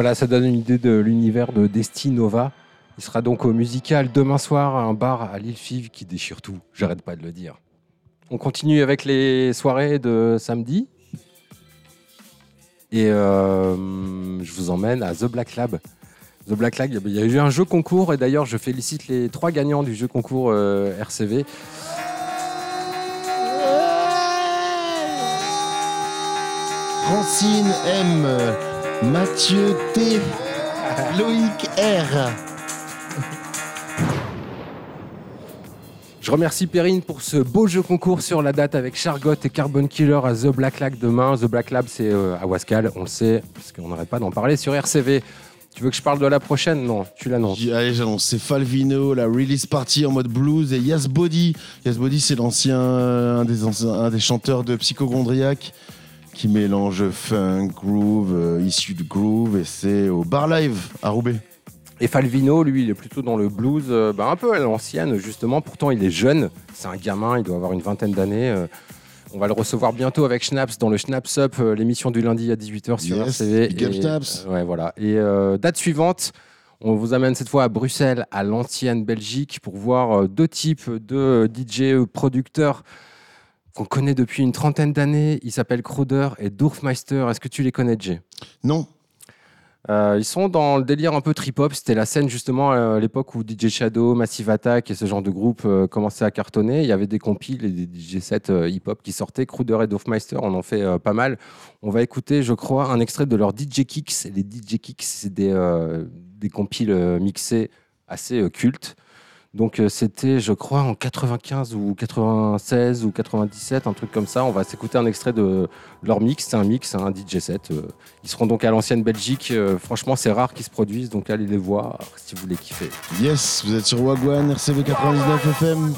Voilà, ça donne une idée de l'univers de Desti Nova. Il sera donc au musical demain soir à un bar à Lille Five qui déchire tout. J'arrête pas de le dire. On continue avec les soirées de samedi. Et euh, je vous emmène à The Black Lab. The Black Lab, il y a eu un jeu concours et d'ailleurs je félicite les trois gagnants du jeu concours euh, RCV. Francine M, Mathieu T, Loïc R. Je remercie Perrine pour ce beau jeu concours sur la date avec Chargot et Carbon Killer à The Black Lab demain. The Black Lab, c'est euh, à Wascal, on le sait, parce qu'on n'arrête pas d'en parler sur RCV. Tu veux que je parle de la prochaine? Non, tu l'annonces. J- Allez, j'annonce, c'est Falvino, la release party en mode blues et Yas Body. Yas Body, c'est l'ancien, un des, anciens- un des chanteurs de Psychogondriac qui mélange funk, groove, euh, issu de groove et c'est au Bar Live à Roubaix. Et Falvino, lui, il est plutôt dans le blues, euh, bah, un peu à l'ancienne, justement. Pourtant, il est jeune. C'est un gamin, il doit avoir une vingtaine d'années. euh. on va le recevoir bientôt avec Schnaps dans le Schnaps Up, euh, l'émission du lundi à 18h sur Yes, RCV. big up Et, Schnaps. euh, ouais, voilà. Et euh, date suivante, on vous amène cette fois à Bruxelles, à l'ancienne Belgique, pour voir euh, deux types de DJ producteurs qu'on connaît depuis une trentaine d'années. Ils s'appellent Kruder et Dorfmeister. Est-ce que tu les connais, Jay Non. Euh, ils sont dans le délire un peu trip-hop. C'était la scène justement euh, à l'époque où DJ Shadow, Massive Attack et ce genre de groupe euh, commençaient à cartonner. Il y avait des compiles et des DJ sets euh, hip-hop qui sortaient. Kruder et Dorfmeister en ont fait pas mal. On va écouter, je crois, un extrait de leur DJ Kicks. Les DJ Kicks, c'est des, des compiles mixés assez cultes. Donc euh, c'était, je crois, en 95 ou 96 ou 97, un truc comme ça. On va s'écouter un extrait de leur mix. C'est un mix, un DJ set. Euh, ils seront donc à l'ancienne Belgique. Euh, franchement, c'est rare qu'ils se produisent, donc allez les voir si vous voulez kiffer. Yes, vous êtes sur Wagwan, RCV 99 FM.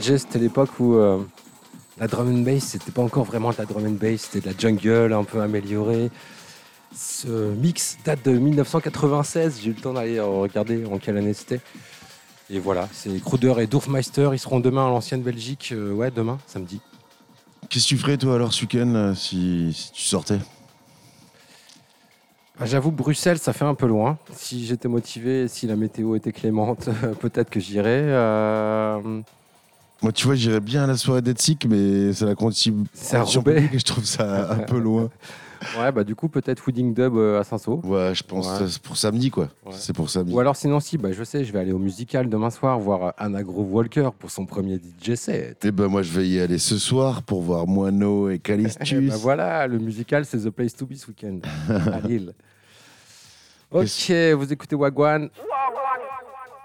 C'était l'époque où euh, la drum and bass, c'était pas encore vraiment de la drum and bass, c'était de la jungle un peu améliorée. Ce mix date de 1996, j'ai eu le temps d'aller regarder en quelle année c'était. Et voilà, c'est Kruder et Dorfmeister. Ils seront demain à l'ancienne Belgique. euh, ouais, demain, samedi. Qu'est-ce que tu ferais, toi, alors, ce week-end, là, si, si tu sortais? Ah, J'avoue, Bruxelles, ça fait un peu loin. Si j'étais motivé, si la météo était clémente, peut-être que j'irais. Euh, Moi, tu vois, j'irais bien à la soirée d'être sick, mais c'est la condition C'est à condition publique et je trouve ça un peu loin. Ouais, bah du coup, peut-être Wooding Dub euh, à Saint-Saul. Ouais, je pense Ouais. que c'est pour samedi, quoi. Ouais. C'est pour samedi. Ou alors sinon, si, bah, je sais, je vais aller au musical demain soir voir euh, Anna Grove Walker pour son premier DJ set. Et ben moi, je vais y aller ce soir pour voir Moineau et Eh Calistus. bah, voilà, le musical, c'est The Place to Be ce week-end à Lille. Ok, vous écoutez Wagwan.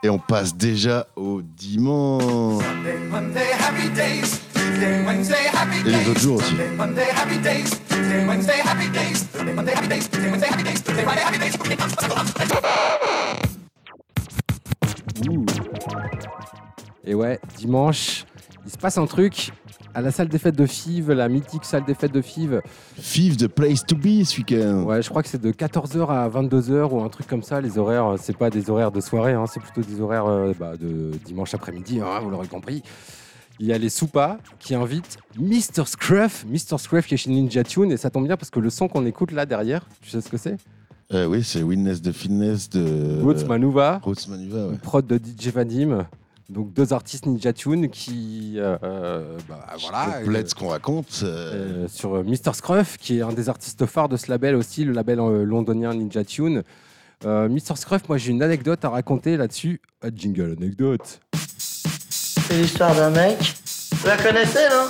Et on passe déjà au dimanche. Et les autres jours aussi. Et ouais, dimanche, il se passe un truc à la salle des fêtes de Fives, la mythique salle des fêtes de Fives. Fives, the place to be ce week-end. Ouais, je crois que c'est de 14h à 22h ou un truc comme ça. Les horaires, euh, c'est pas des horaires de soirée, hein, c'est plutôt des horaires euh, bah, de dimanche après-midi, hein, vous l'aurez compris. Il y a les Soupas qui invitent Mr. Scruff, Mr. Scruff qui est chez Ninja Tune, et ça tombe bien parce que le son qu'on écoute là derrière, tu sais ce que c'est? Euh, oui, c'est Witness de Fitness de. Roots Manuva, Roots Manuva, ouais. prod de DJ Vadim. Donc deux artistes Ninja Tune qui, euh, euh, bah, voilà, Complète ce qu'on raconte. euh, euh, sur euh, Mr. Scruff, qui est un des artistes phares de ce label aussi, le label euh, londonien Ninja Tune. Euh, Mr. Scruff, moi j'ai une anecdote à raconter là-dessus. Ah, jingle anecdote. C'est l'histoire d'un mec. Vous la connaissez, non?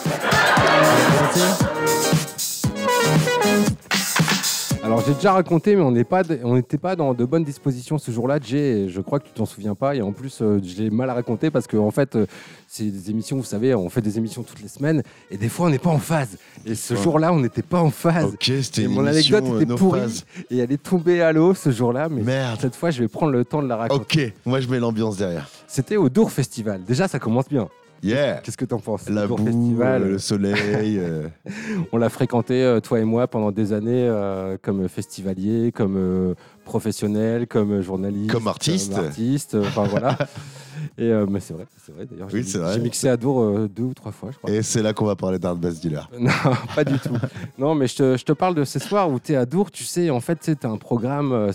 Alors j'ai déjà raconté, mais on pas, n'était pas dans de bonnes dispositions ce jour-là. Jay, je crois que tu t'en souviens pas, et en plus euh, je l'ai mal raconté parce que en fait, euh, c'est des émissions, vous savez, on fait des émissions toutes les semaines, et des fois on n'est pas en phase. Et ce Ouais. jour-là, on n'était pas en phase. Ok, c'était mon anecdote euh, était no pourrie phase. et elle est tombée à l'eau ce jour-là, mais Merde. cette fois je vais prendre le temps de la raconter. Ok, moi je mets l'ambiance derrière. C'était au Dour Festival. Déjà, ça commence bien. Yeah. Qu'est-ce que t'en penses La boue, Festival. euh, le soleil. euh, On l'a fréquenté, euh, toi et moi, pendant des années, euh, comme festivalier, comme euh, professionnel, comme journaliste, Comme artiste. comme artiste, enfin voilà. Et euh, mais c'est vrai, c'est vrai d'ailleurs. Oui, j'ai- c'est vrai. J'ai mixé à Dour euh, deux ou trois fois, je crois. Et c'est là qu'on va parler d'Art Bass Dealer. Non, pas du tout. Non, mais je te, je te parle de ces soirs où tu es à Dour, tu sais, en fait, tu as un programme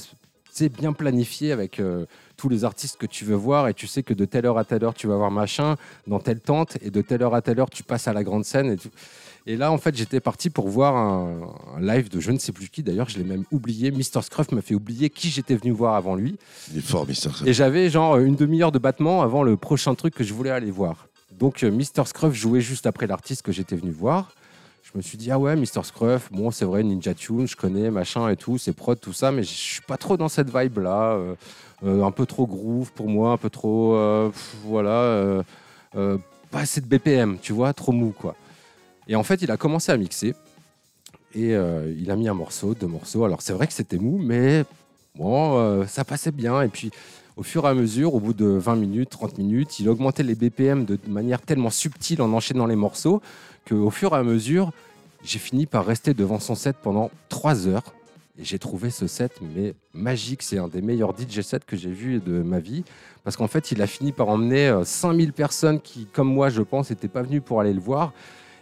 c'est bien planifié avec euh, tous les artistes que tu veux voir et tu sais que de telle heure à telle heure, tu vas voir machin dans telle tente et de telle heure à telle heure, tu passes à la grande scène et tout. Et là, en fait, j'étais parti pour voir un, un live de je ne sais plus qui. D'ailleurs, je l'ai même oublié. Mr. Scruff m'a fait oublier qui j'étais venu voir avant lui. Il est fort, Mister. Scruff. Et j'avais genre une demi-heure de battement avant le prochain truc que je voulais aller voir. Donc euh, Mr. Scruff jouait juste après l'artiste que j'étais venu voir. Je me suis dit, ah ouais, Mr. Scruff, bon, c'est vrai, Ninja Tune, je connais, machin et tout, c'est prod, tout ça, mais je suis pas trop dans cette vibe-là. Euh, un peu trop groove pour moi, un peu trop. euh, voilà. euh, pas assez de BPM, tu vois, trop mou, quoi. Et en fait, il a commencé à mixer. Et il a mis un morceau, deux morceaux. Alors, c'est vrai que c'était mou, mais bon, ça passait bien. Et puis, au fur et à mesure, au bout de 20 minutes, 30 minutes, il augmentait les BPM de manière tellement subtile en enchaînant les morceaux qu'au fur et à mesure, j'ai fini par rester devant son set pendant 3 heures. Et j'ai trouvé ce set mais magique. C'est un des meilleurs DJ sets que j'ai vu de ma vie. Parce qu'en fait, il a fini par emmener euh, 5000 personnes qui, comme moi, je pense, n'étaient pas venues pour aller le voir.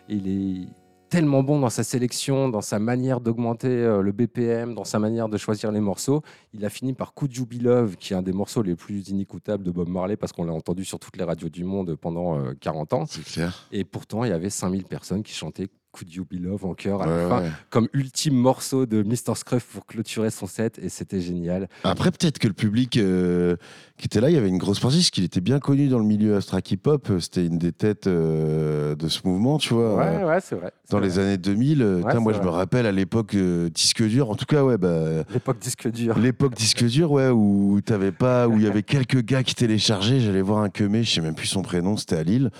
Il est tellement bon dans sa sélection, dans sa manière d'augmenter euh, le BPM, dans sa manière de choisir les morceaux. Il a fini par Could You Be Love, qui est un des morceaux les plus inécoutables de Bob Marley, parce qu'on l'a entendu sur toutes les radios du monde pendant euh, 40 ans. C'est clair. Et pourtant, il y avait 5000 personnes qui chantaient Could You Be Love en chœur à la Ouais, fin, ouais. comme ultime morceau de Mr. Scruff pour clôturer son set, et c'était génial. Après, peut-être que le public euh, qui était là, il y avait une grosse partie, parce qu'il était bien connu dans le milieu abstract hip-hop. C'était une des têtes euh, de ce mouvement, tu vois. Ouais, euh, ouais, c'est vrai. Dans vrai. les années 2000, euh, Ouais, moi je me rappelle à l'époque euh, disque dur. En tout cas, ouais, bah, L'époque disque dur. l'époque disque dur, ouais, où t'avais pas, où il y avait quelques gars qui téléchargeaient. J'allais voir un Kemé, je sais même plus son prénom, c'était à Lille,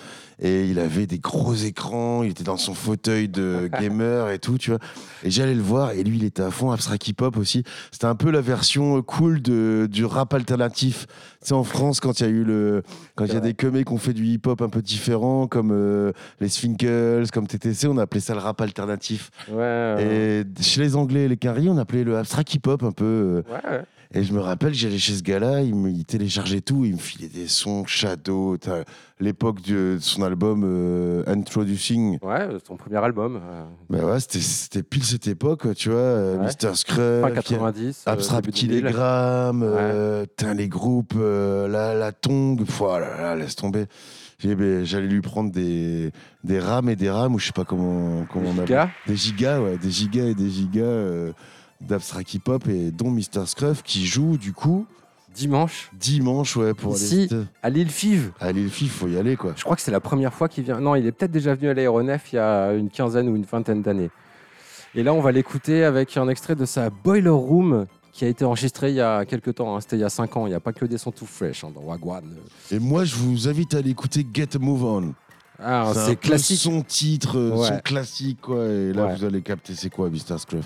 et il avait des gros écrans. Il était dans son fauteuil de gamer et tout, tu vois. Et j'allais le voir, et lui, il était à fond abstract hip-hop aussi. C'était un peu la version euh, cool de, du rap alternatif. Tu sais, en France, quand il y a eu le, quand il y a des Kemé qui ont fait du hip-hop un peu différent, comme euh, les Sfinkles, comme TTC, on appelait ça le rap alternatif. Ouais, ouais. Et chez les Anglais et les Caries, on appelait le abstract hip-hop un peu. euh, Ouais, ouais. Et je me rappelle, j'allais chez ce gars-là, il me il téléchargeait tout, il me filait des sons, Shadow, t'as l'époque de son album euh, Introducing. Ouais, son premier album. euh, Bah ouais, c'était- c'était pile cette époque, tu vois. euh, Ouais. Mr. Scruff, Fin 90, euh, Abstract début 2000. Kilogramme, euh, putain, les groupes, euh, la, la Tongue, pff, oh là là, laisse tomber. J'ai- ben, J'allais lui prendre des, des rames et des rames, ou je sais pas comment, comment on appelle. Des gigas, ouais, des gigas et des gigas euh, d'Abstract Hip Hop, et dont Mr. Scruff qui joue, du coup. Dimanche. Dimanche, ouais, pour Ici, aller. à l'île Five. À l'île Five, faut y aller, quoi. Je crois que c'est la première fois qu'il vient. Non, il est peut-être déjà venu à l'aéronef il y a une quinzaine ou une vingtaine d'années. Et là, on va l'écouter avec un extrait de sa Boiler Room qui a été enregistré il y a quelques temps. hein. C'était il y a 5 ans. Il n'y a pas que des sons tout fresh hein, dans Wagwan. Et moi, je vous invite à aller écouter Get a Move On. Ah, c'est classique. Son titre, euh, Ouais. son classique, quoi. Et là, Ouais. vous allez capter c'est quoi, Mr. Scruff?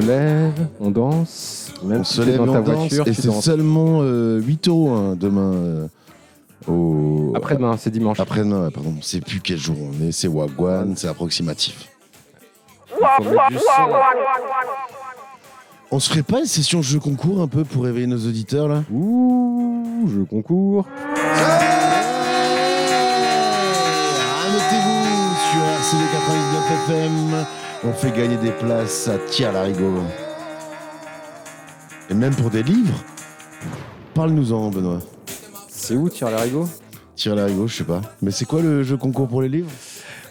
Se lève, on danse. Même On si se lève dans ta voiture, et c'est seulement euh, 8 euros hein, demain. euh, au... Après-demain, c'est dimanche. Après-demain, pardon. On sait plus quel jour on est. C'est Wagwan, c'est approximatif. On se ferait pas une session jeu concours un peu pour réveiller nos auditeurs là? Ouh, jeu concours. Arrêtez-vous sur RCD 99 FM. On fait gagner des places à Tir Larigot. Et même pour des livres. Parle-nous-en, Benoît. C'est où, Tire Larigot Tire Larigot, je sais pas. Mais c'est quoi le jeu concours pour les livres?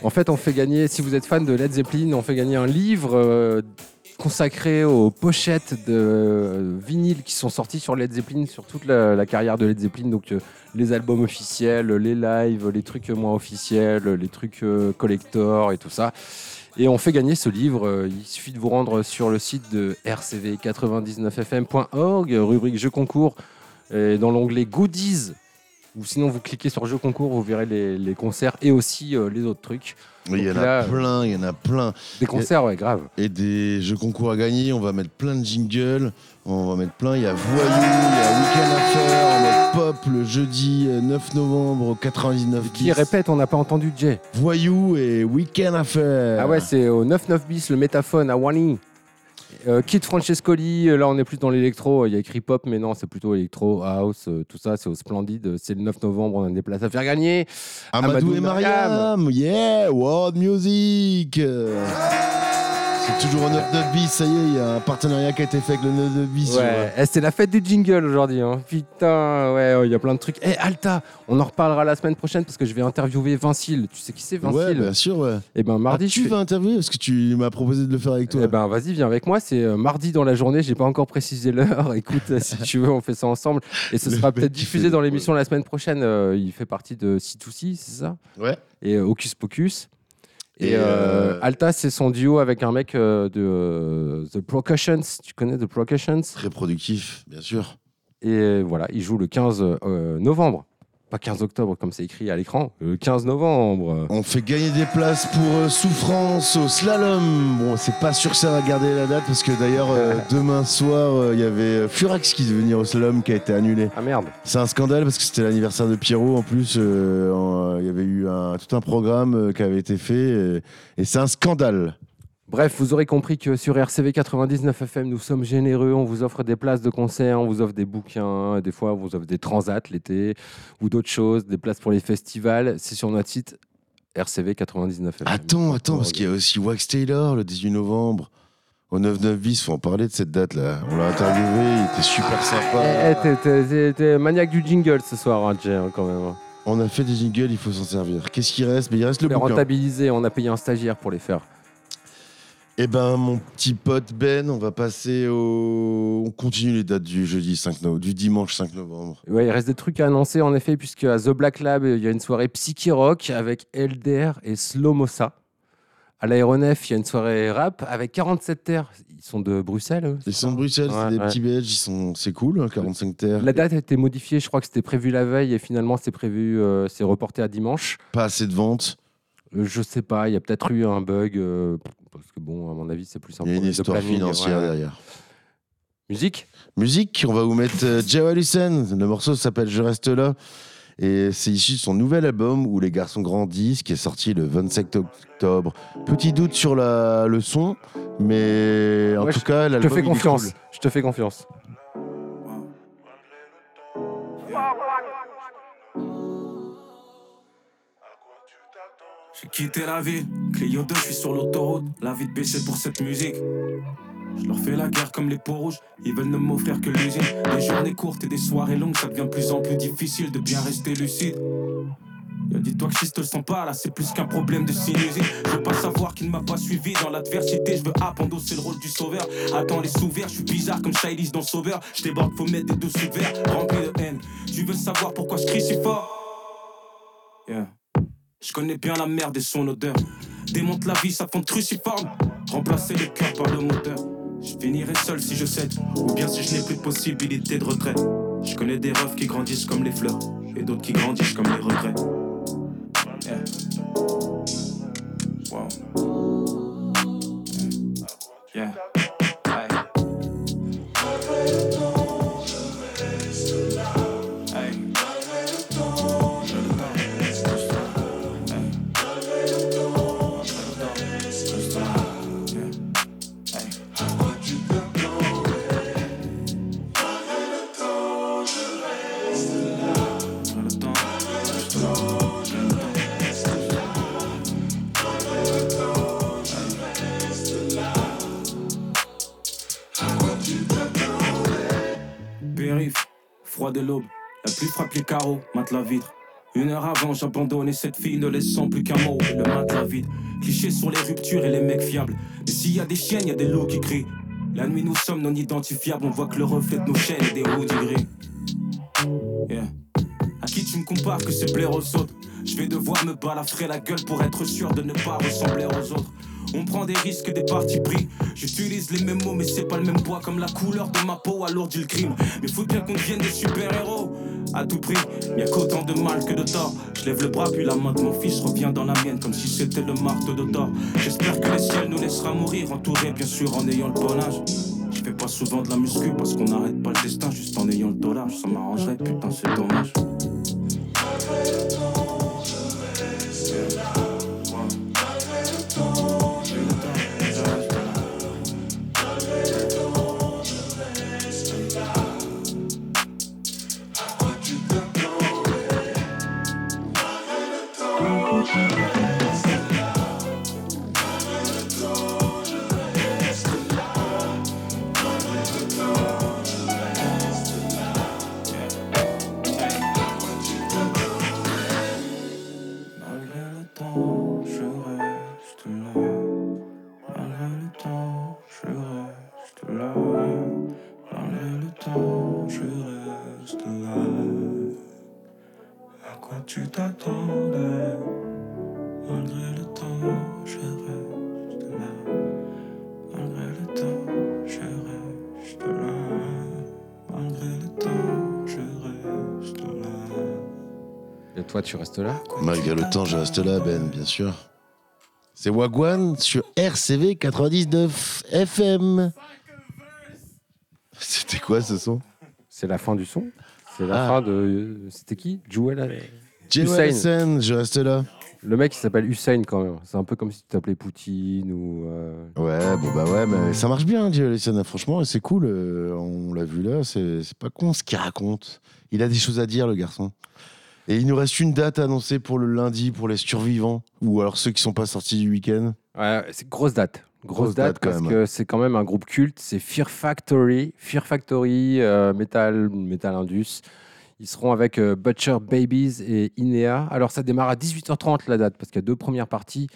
En fait, on fait gagner, si vous êtes fan de Led Zeppelin, on fait gagner un livre euh, consacré aux pochettes de euh, vinyles qui sont sortis sur Led Zeppelin, sur toute la, la carrière de Led Zeppelin. Donc, euh, les albums officiels, les lives, les trucs moins officiels, les trucs euh, collector et tout ça. Et on fait gagner ce livre. euh, Il suffit de vous rendre sur le site de rcv99fm.org, rubrique jeux concours, dans l'onglet goodies. Ou sinon, vous cliquez sur jeux concours, vous verrez les, les concerts et aussi euh, les autres trucs. Oui, Il y en a là, plein, il y en a plein. Des concerts, ouais, grave. Et des jeux concours à gagner. On va mettre plein de jingles. On va mettre plein. Il y a Voyou, il y a Weekend Affair, on mettre Pop le jeudi euh, 9 novembre au 99 Qui répète, on n'a pas entendu Jay. Voyou et Weekend Affair. Ah ouais, c'est au 99 bis, le métaphone à Wani. Euh, Kid Francescoli, euh, là on est plus dans l'électro, il y a écrit pop, mais non, c'est plutôt électro, house, euh, tout ça, c'est au Splendide. C'est le 9 novembre, on a des places à faire gagner. Amadou, et Mariam, yeah, World Music. C'est toujours au 99 bis, ça y est, il y a un partenariat qui a été fait avec le 99 bis. Ouais, eh, c'est la fête du jingle aujourd'hui. hein. Putain, ouais, il y a plein de trucs. Eh, Alta, on en reparlera la semaine prochaine parce que je vais interviewer Vincile. Tu sais qui c'est, Vincile Ouais, bien sûr, ouais. Et ben mardi, Ah, je tu fais- vas interviewer parce que tu m'as proposé de le faire avec toi. Eh ben vas-y, viens avec moi. C'est euh, mardi dans la journée. J'ai pas encore précisé l'heure. Écoute, euh, si tu veux, on fait ça ensemble. Et ce Le sera peut-être diffusé dans l'émission la semaine prochaine. Euh, il fait partie de C2C, c'est ça? Ouais. Et euh, Hocus Pocus. Et, Et, euh, euh, Alta, c'est son duo avec un mec euh, de The Procussions. Tu connais The Procussions Très productif, bien sûr. Et voilà, il joue le 15 euh, novembre. Pas 15 octobre comme c'est écrit à l'écran. Le 15 novembre. On fait gagner des places pour euh, Souffrance au slalom. Bon, c'est pas sûr que ça va garder la date parce que d'ailleurs, euh, demain soir, euh, il y avait Furax qui devait venir au slalom qui a été annulé. Ah merde. C'est un scandale parce que c'était l'anniversaire de Pierrot. En plus, il y avait eu un- tout un programme qui avait été fait et, et c'est un scandale. Bref, vous aurez compris que sur RCV 99 FM, nous sommes généreux. On vous offre des places de concert, on vous offre des bouquins, des fois on vous offre des transats l'été ou d'autres choses, des places pour les festivals. C'est sur notre site RCV 99 FM. Attends, attends, parce qu'il y a aussi Wax Taylor le 18 novembre. Au 99 bis, faut en parler de cette date-là. On l'a interviewé, il était super sympa. Eh, eh, t'es- maniaque du jingle ce soir, hein, Jay, hein, quand même. On a fait des jingles, il faut s'en servir. Qu'est-ce qui reste? Mais il reste le bouquin. rentabiliser, on a payé un stagiaire pour les faire. Eh ben, mon petit pote Ben, on va passer au. On continue les dates du jeudi 5 novembre, du dimanche 5 novembre. Ouais, il reste des trucs à annoncer en effet, puisque à The Black Lab, il y a une soirée psyché rock avec Elder et Slomosa. À l'aéronef, il y a une soirée rap avec 47 terres. Ils sont de Bruxelles. eux, Ils sont de Bruxelles, Ouais, c'est des ouais. petits Belges, ils sont... c'est cool, hein, 45 terres. La date a été modifiée, je crois que c'était prévu la veille et finalement c'est prévu, euh, c'est reporté à dimanche. Pas assez de ventes. Euh, je sais pas, il y a peut-être eu un bug euh, parce que bon, à mon avis, c'est plus un Il y a une histoire planning, financière ouais. derrière. Musique Musique, on va vous mettre euh, Jawa Lucen. Le morceau s'appelle Je reste là. Et c'est issu de son nouvel album où les garçons grandissent, qui est sorti le 27 octobre. Petit doute sur la, le son, mais en Ouais, tout je- cas, Je te l'album. fais confiance. cool. Je te fais confiance. Quitté la ville, Clio 2, je suis sur l'autoroute. La vie de baisser pour cette musique. Je leur fais la guerre comme les peaux rouges, ils veulent ne m'offrir que l'usine. Des journées courtes et des soirées longues, ça devient de plus en plus difficile de bien rester lucide. Dis-toi que je te sens pas là, c'est plus qu'un problème de sinusite. Je veux pas savoir qu'il ne m'a pas suivi dans l'adversité. Je veux appendosser le rôle du sauveur. Attends les sous-verts, je suis bizarre comme Shailis dans Sauveur. Je déborde, faut mettre des dessous de verre remplis de haine. Tu veux savoir pourquoi je crie si fort? Yeah. Je connais bien la merde et son odeur. Démonte la vie, ça fond de cruciforme. Remplacer le cœur par le moteur. Je finirai seul si je cède, ou bien si je n'ai plus de possibilité de retraite. Je connais des refs qui grandissent comme les fleurs, et d'autres qui grandissent comme les regrets. Yeah. Wow. Yeah. De l'aube. La pluie frappe les carreaux, matelas vitre. Une heure avant, j'abandonnais cette fille, ne laissant plus qu'un mot, le matelas vide. Cliché sur les ruptures et les mecs fiables. Mais s'il y a des chiennes, y a des loups qui crient. La nuit, nous sommes non identifiables, on voit que le reflet de nos chaînes est des hoodies gris. Yeah. À qui tu me compares que c'est plaire aux autres? Je vais devoir me balafrer la gueule pour être sûr de ne pas ressembler aux autres. On prend des risques, des partis pris. J'utilise les mêmes mots, mais c'est pas le même poids. Comme la couleur de ma peau alourdit le crime. Mais faut bien qu'on devienne des super-héros. À tout prix, y'a qu'autant de mal que de tort. Je lève le bras, puis la main de mon fils revient dans la mienne, comme si c'était le marteau de Thor. J'espère que le ciel nous laissera mourir, entourés bien sûr en ayant le bon âge. Je fais pas souvent de la muscu parce qu'on n'arrête pas le destin juste en ayant le dollar. Ça m'arrangerait, putain, c'est dommage. Malgré tu restes là? Malgré le temps, je reste là, Ben, bien sûr. C'est Wagwan sur RCV 99 FM. C'était quoi ce son? C'est la fin du son? C'est la Ah. fin de. C'était qui? Jay Hussein. Je reste là. Le mec, il s'appelle Hussein quand même. C'est un peu comme si tu t'appelais Poutine ou. euh, Ouais, bon bah ouais, mais ça marche bien, Jay Wilson. Franchement, c'est cool. euh, on l'a vu là, c'est c'est pas con ce qu'il raconte. Il a des choses à dire, le garçon. Et il nous reste une date annoncée pour le lundi pour les survivants, ou alors ceux qui sont pas sortis du week-end. Ouais, c'est grosse date. Grosse, Grosse date, date, parce même, que c'est quand même un groupe culte. C'est Fear Factory. Fear Factory, euh, Metal, Metal Indus. Ils seront avec euh, Butcher Babies et Inea. Alors ça démarre à 18h30 la date, parce qu'il y a deux premières parties.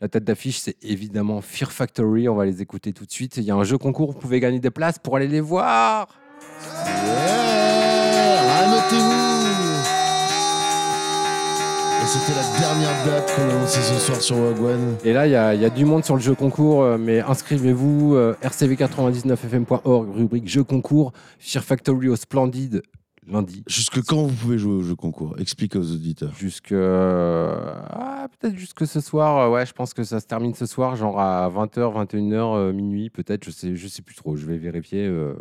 La tête d'affiche, c'est évidemment Fear Factory. On va les écouter tout de suite. Il y a un jeu concours, vous pouvez gagner des places pour aller les voir. Et c'était la dernière date qu'on a annoncée ce soir sur Wagwan. Et là, il y, a il y a du monde sur le jeu concours, euh, mais inscrivez-vous, euh, rcv99fm.org, rubrique jeu concours, Fear Factory au Splendide, lundi. Jusque quand vous pouvez jouer au jeu concours? Explique aux auditeurs. Jusque. euh, ah, peut-être jusque ce soir, ouais, je pense que ça se termine ce soir, genre à 20h, 21h, euh, minuit, peut-être, je sais, je sais plus trop, je vais vérifier. euh,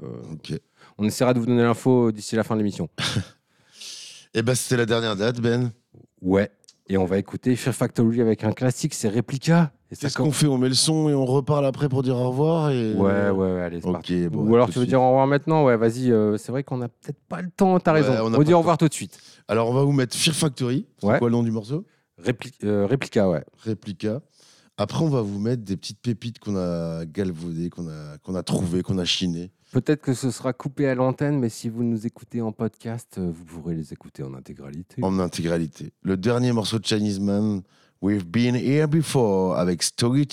On essaiera de vous donner l'info d'ici la fin de l'émission. Et bah c'était la dernière date, Ben. Ouais. Et on va écouter Fear Factory avec un classique, c'est ça Qu'est-ce qu'on fait? On met le son et on reparle après pour dire au revoir et... Ouais, ouais, ouais, allez, c'est parti. bon, Ou alors tu veux suite. dire au revoir maintenant? Ouais, vas-y, euh, c'est vrai qu'on a peut-être pas le temps, t'as Ouais, raison. on On, dit au revoir tout de suite. Alors on va vous mettre Fear Factory. C'est Ouais. quoi le nom du morceau? Répli- euh, Réplica, ouais. Réplica. Après, on va vous mettre des petites pépites qu'on a galvaudées, qu'on a, qu'on a trouvées, qu'on a chinées. Peut-être que ce sera coupé à l'antenne, mais si vous nous écoutez en podcast, euh, vous pourrez les écouter en intégralité. En intégralité. Le dernier morceau de Chinese Man, We've Been Here Before, avec Story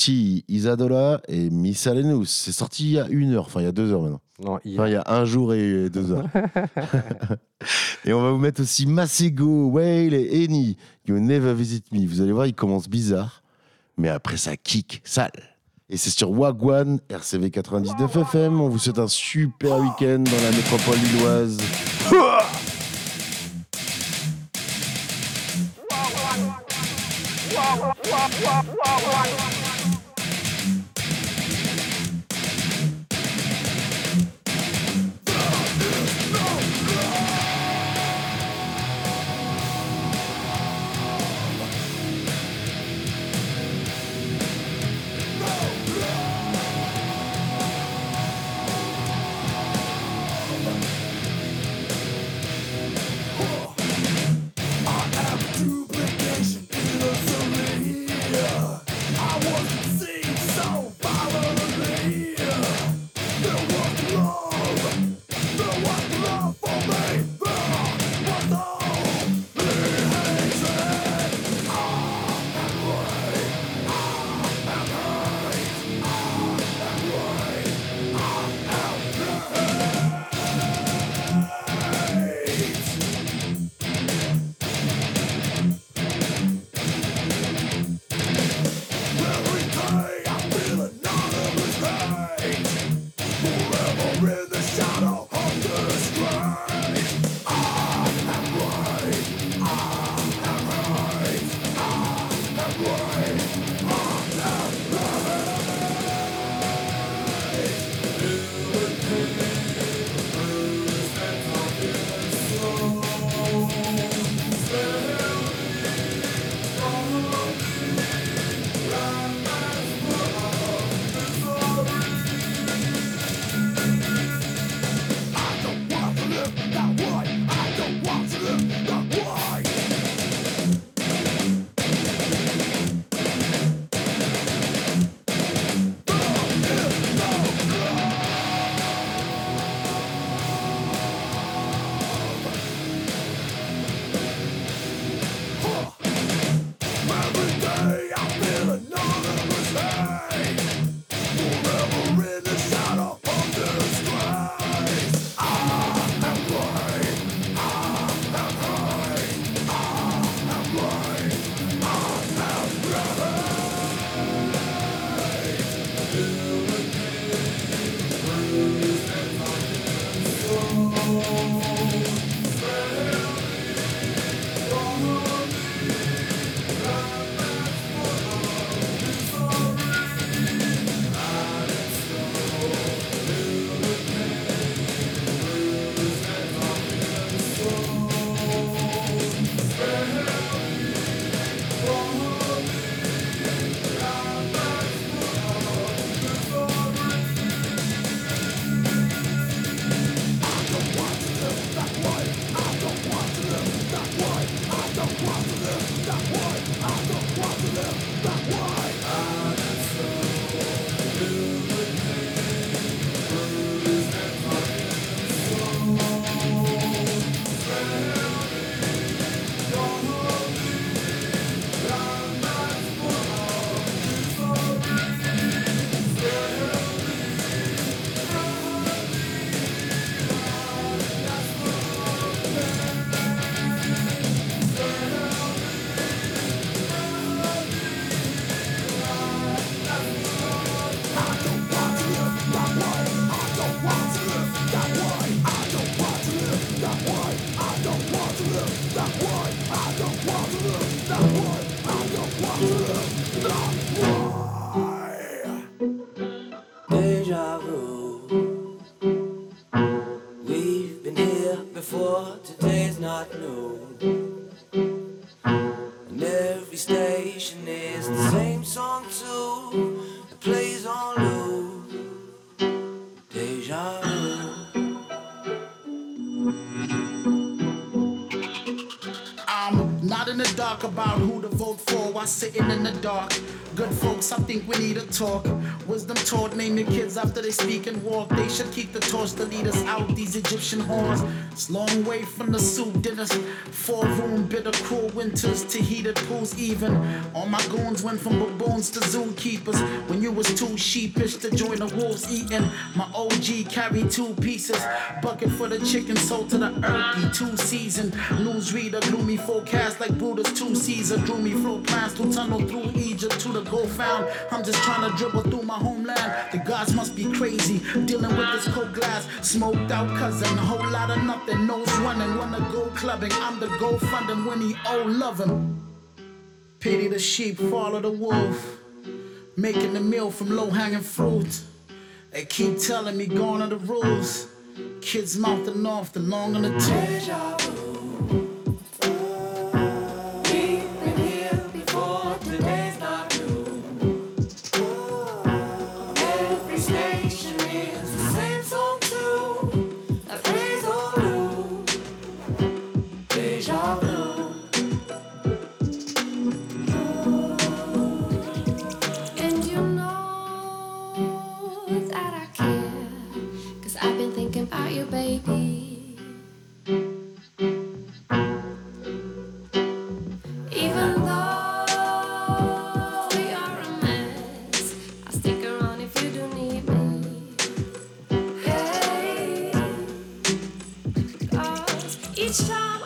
Isadora et Miscellaneous. C'est sorti il y a une heure, enfin il y a deux heures maintenant. Non, il y a- Enfin, il y a un jour et deux heures. et on va vous mettre aussi Masego, Whale et Eni, You Never Visit Me. Vous allez voir, il commence bizarre, mais après ça kick sale. Et c'est sur Wagwan, RCV 99 FM. On vous souhaite un super week-end dans la métropole lilloise. Dark. Good folks, I think we need a talk. Wisdom taught, name your kids after they speak and walk. They should keep the torch to lead us out these Egyptian whores. It's long way from the soup dinners. Four room, bitter, cruel winters to heated pools, even. All my goons went from baboons to zookeepers. When you was too sheepish to join the wolves eating, my OG carried two pieces. Bucket for the chicken, sold to the earthy, two season. Newsreader, gloomy forecast like Brutus, two Caesar. Drew me flow plans to tunnel through Egypt to the gold found. I'm just trying to dribble through my homeland. The gods must be crazy, dealing with this cold glass. Smoked out cousin, a whole lot of nothing. Nose running, wanna go clubbing. I'm the gold funding when he owe oh, love him. Pity the sheep, follow the wolf. Making the meal from low hanging fruit. They keep telling me gone are the rules. Kids mouthing off the long and the tall. Each time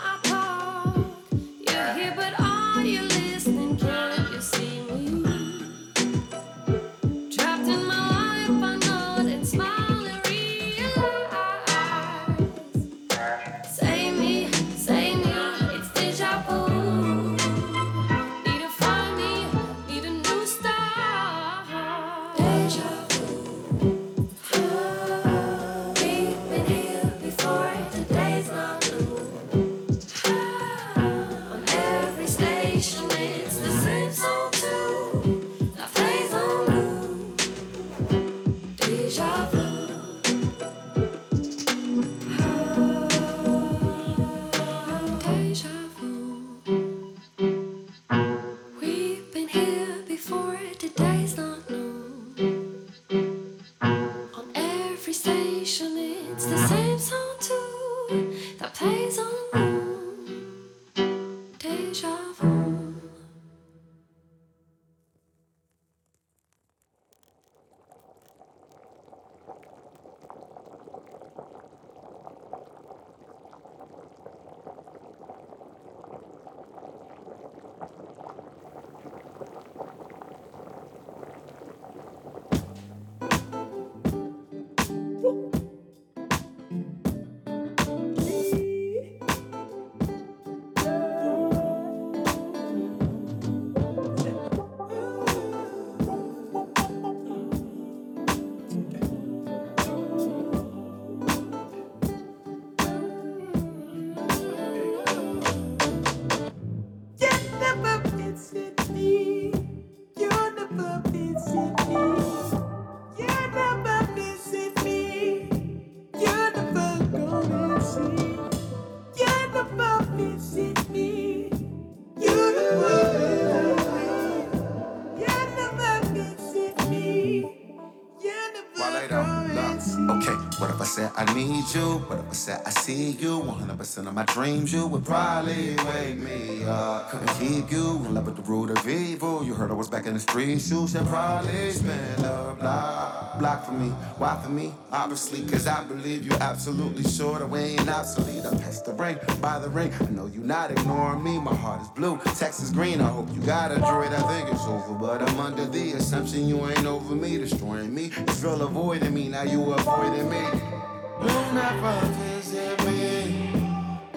you? What if I said I see you? 100% of my dreams, you would probably wake me up. Couldn't keep you in love with the root of evil. You heard I was back in the streets, you should probably spin a block. Block for me, why for me? Obviously, cause I believe you absolutely sure that we ain't obsolete. I pass the ring, by the ring. I know you not ignoring me. My heart is blue, Texas green. I hope you got a droid. I think it's over, but I'm under the assumption you ain't over me, destroying me. You feel avoiding me, now you avoiding me. You never visit me.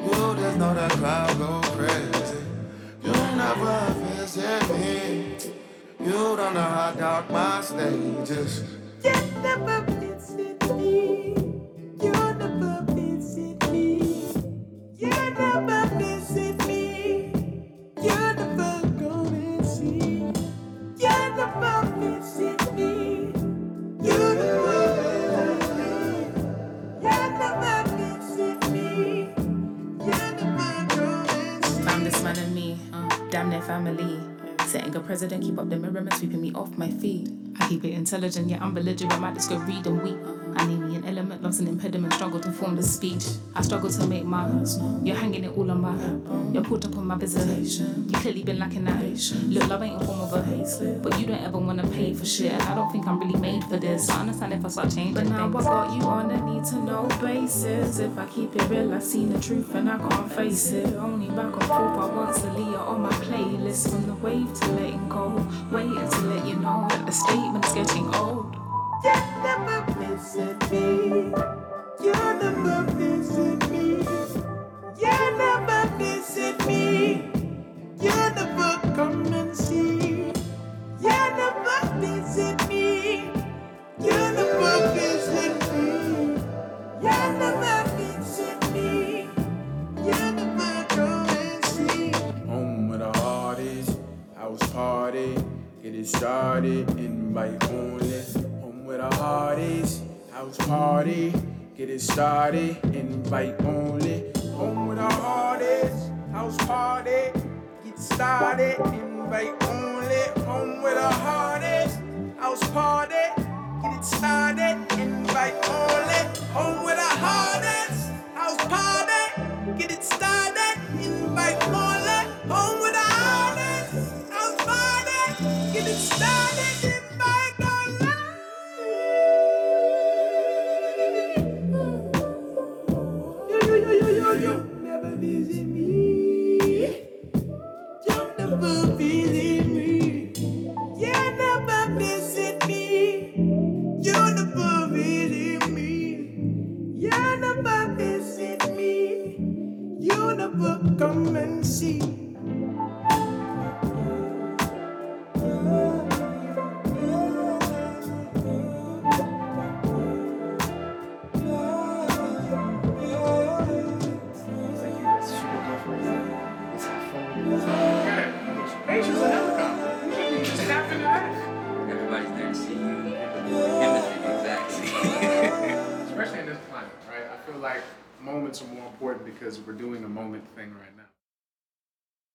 You just know that crowd go crazy. You never visit me. You don't know how dark my stage is. You never visit me. You never visit me. You never my family. Setting a president keep up the mirror, sweeping me off my feet. I keep it intelligent, yet I'm belligerent. Might just go read and weep. I need element, love's an impediment, struggle to form the speech. I struggle to make marks. You're hanging it all on my You're pulled up on my visitation. You clearly been lacking that. Look, love ain't a form of a but you don't ever wanna pay for shit. And I don't think I'm really made for this. I understand if I start changing. But now I got you on a need to know basis. If I keep it real, I've seen the truth and I can't face it. Only back and forth, I want to leave on my playlist. From the wave to letting go. Waiting to let you know that the statement's getting old. You never visit me. You never visit me. You never visit me. You never come and see. You never visit me. You never visit me. You never visit me. You never come and see. Home with the hardest, house party, get it started, invite only. Home with the hardest, house party, get it started, invite only. Home with the hardest, house party, get started, invite only. Home with the hardest, house party, get it started, invite only. Home with the hardest, house party, get it started, invite only. Home with the hardest, house party, get it started, You never come and see. Moments are more important because we're doing a moment thing right now.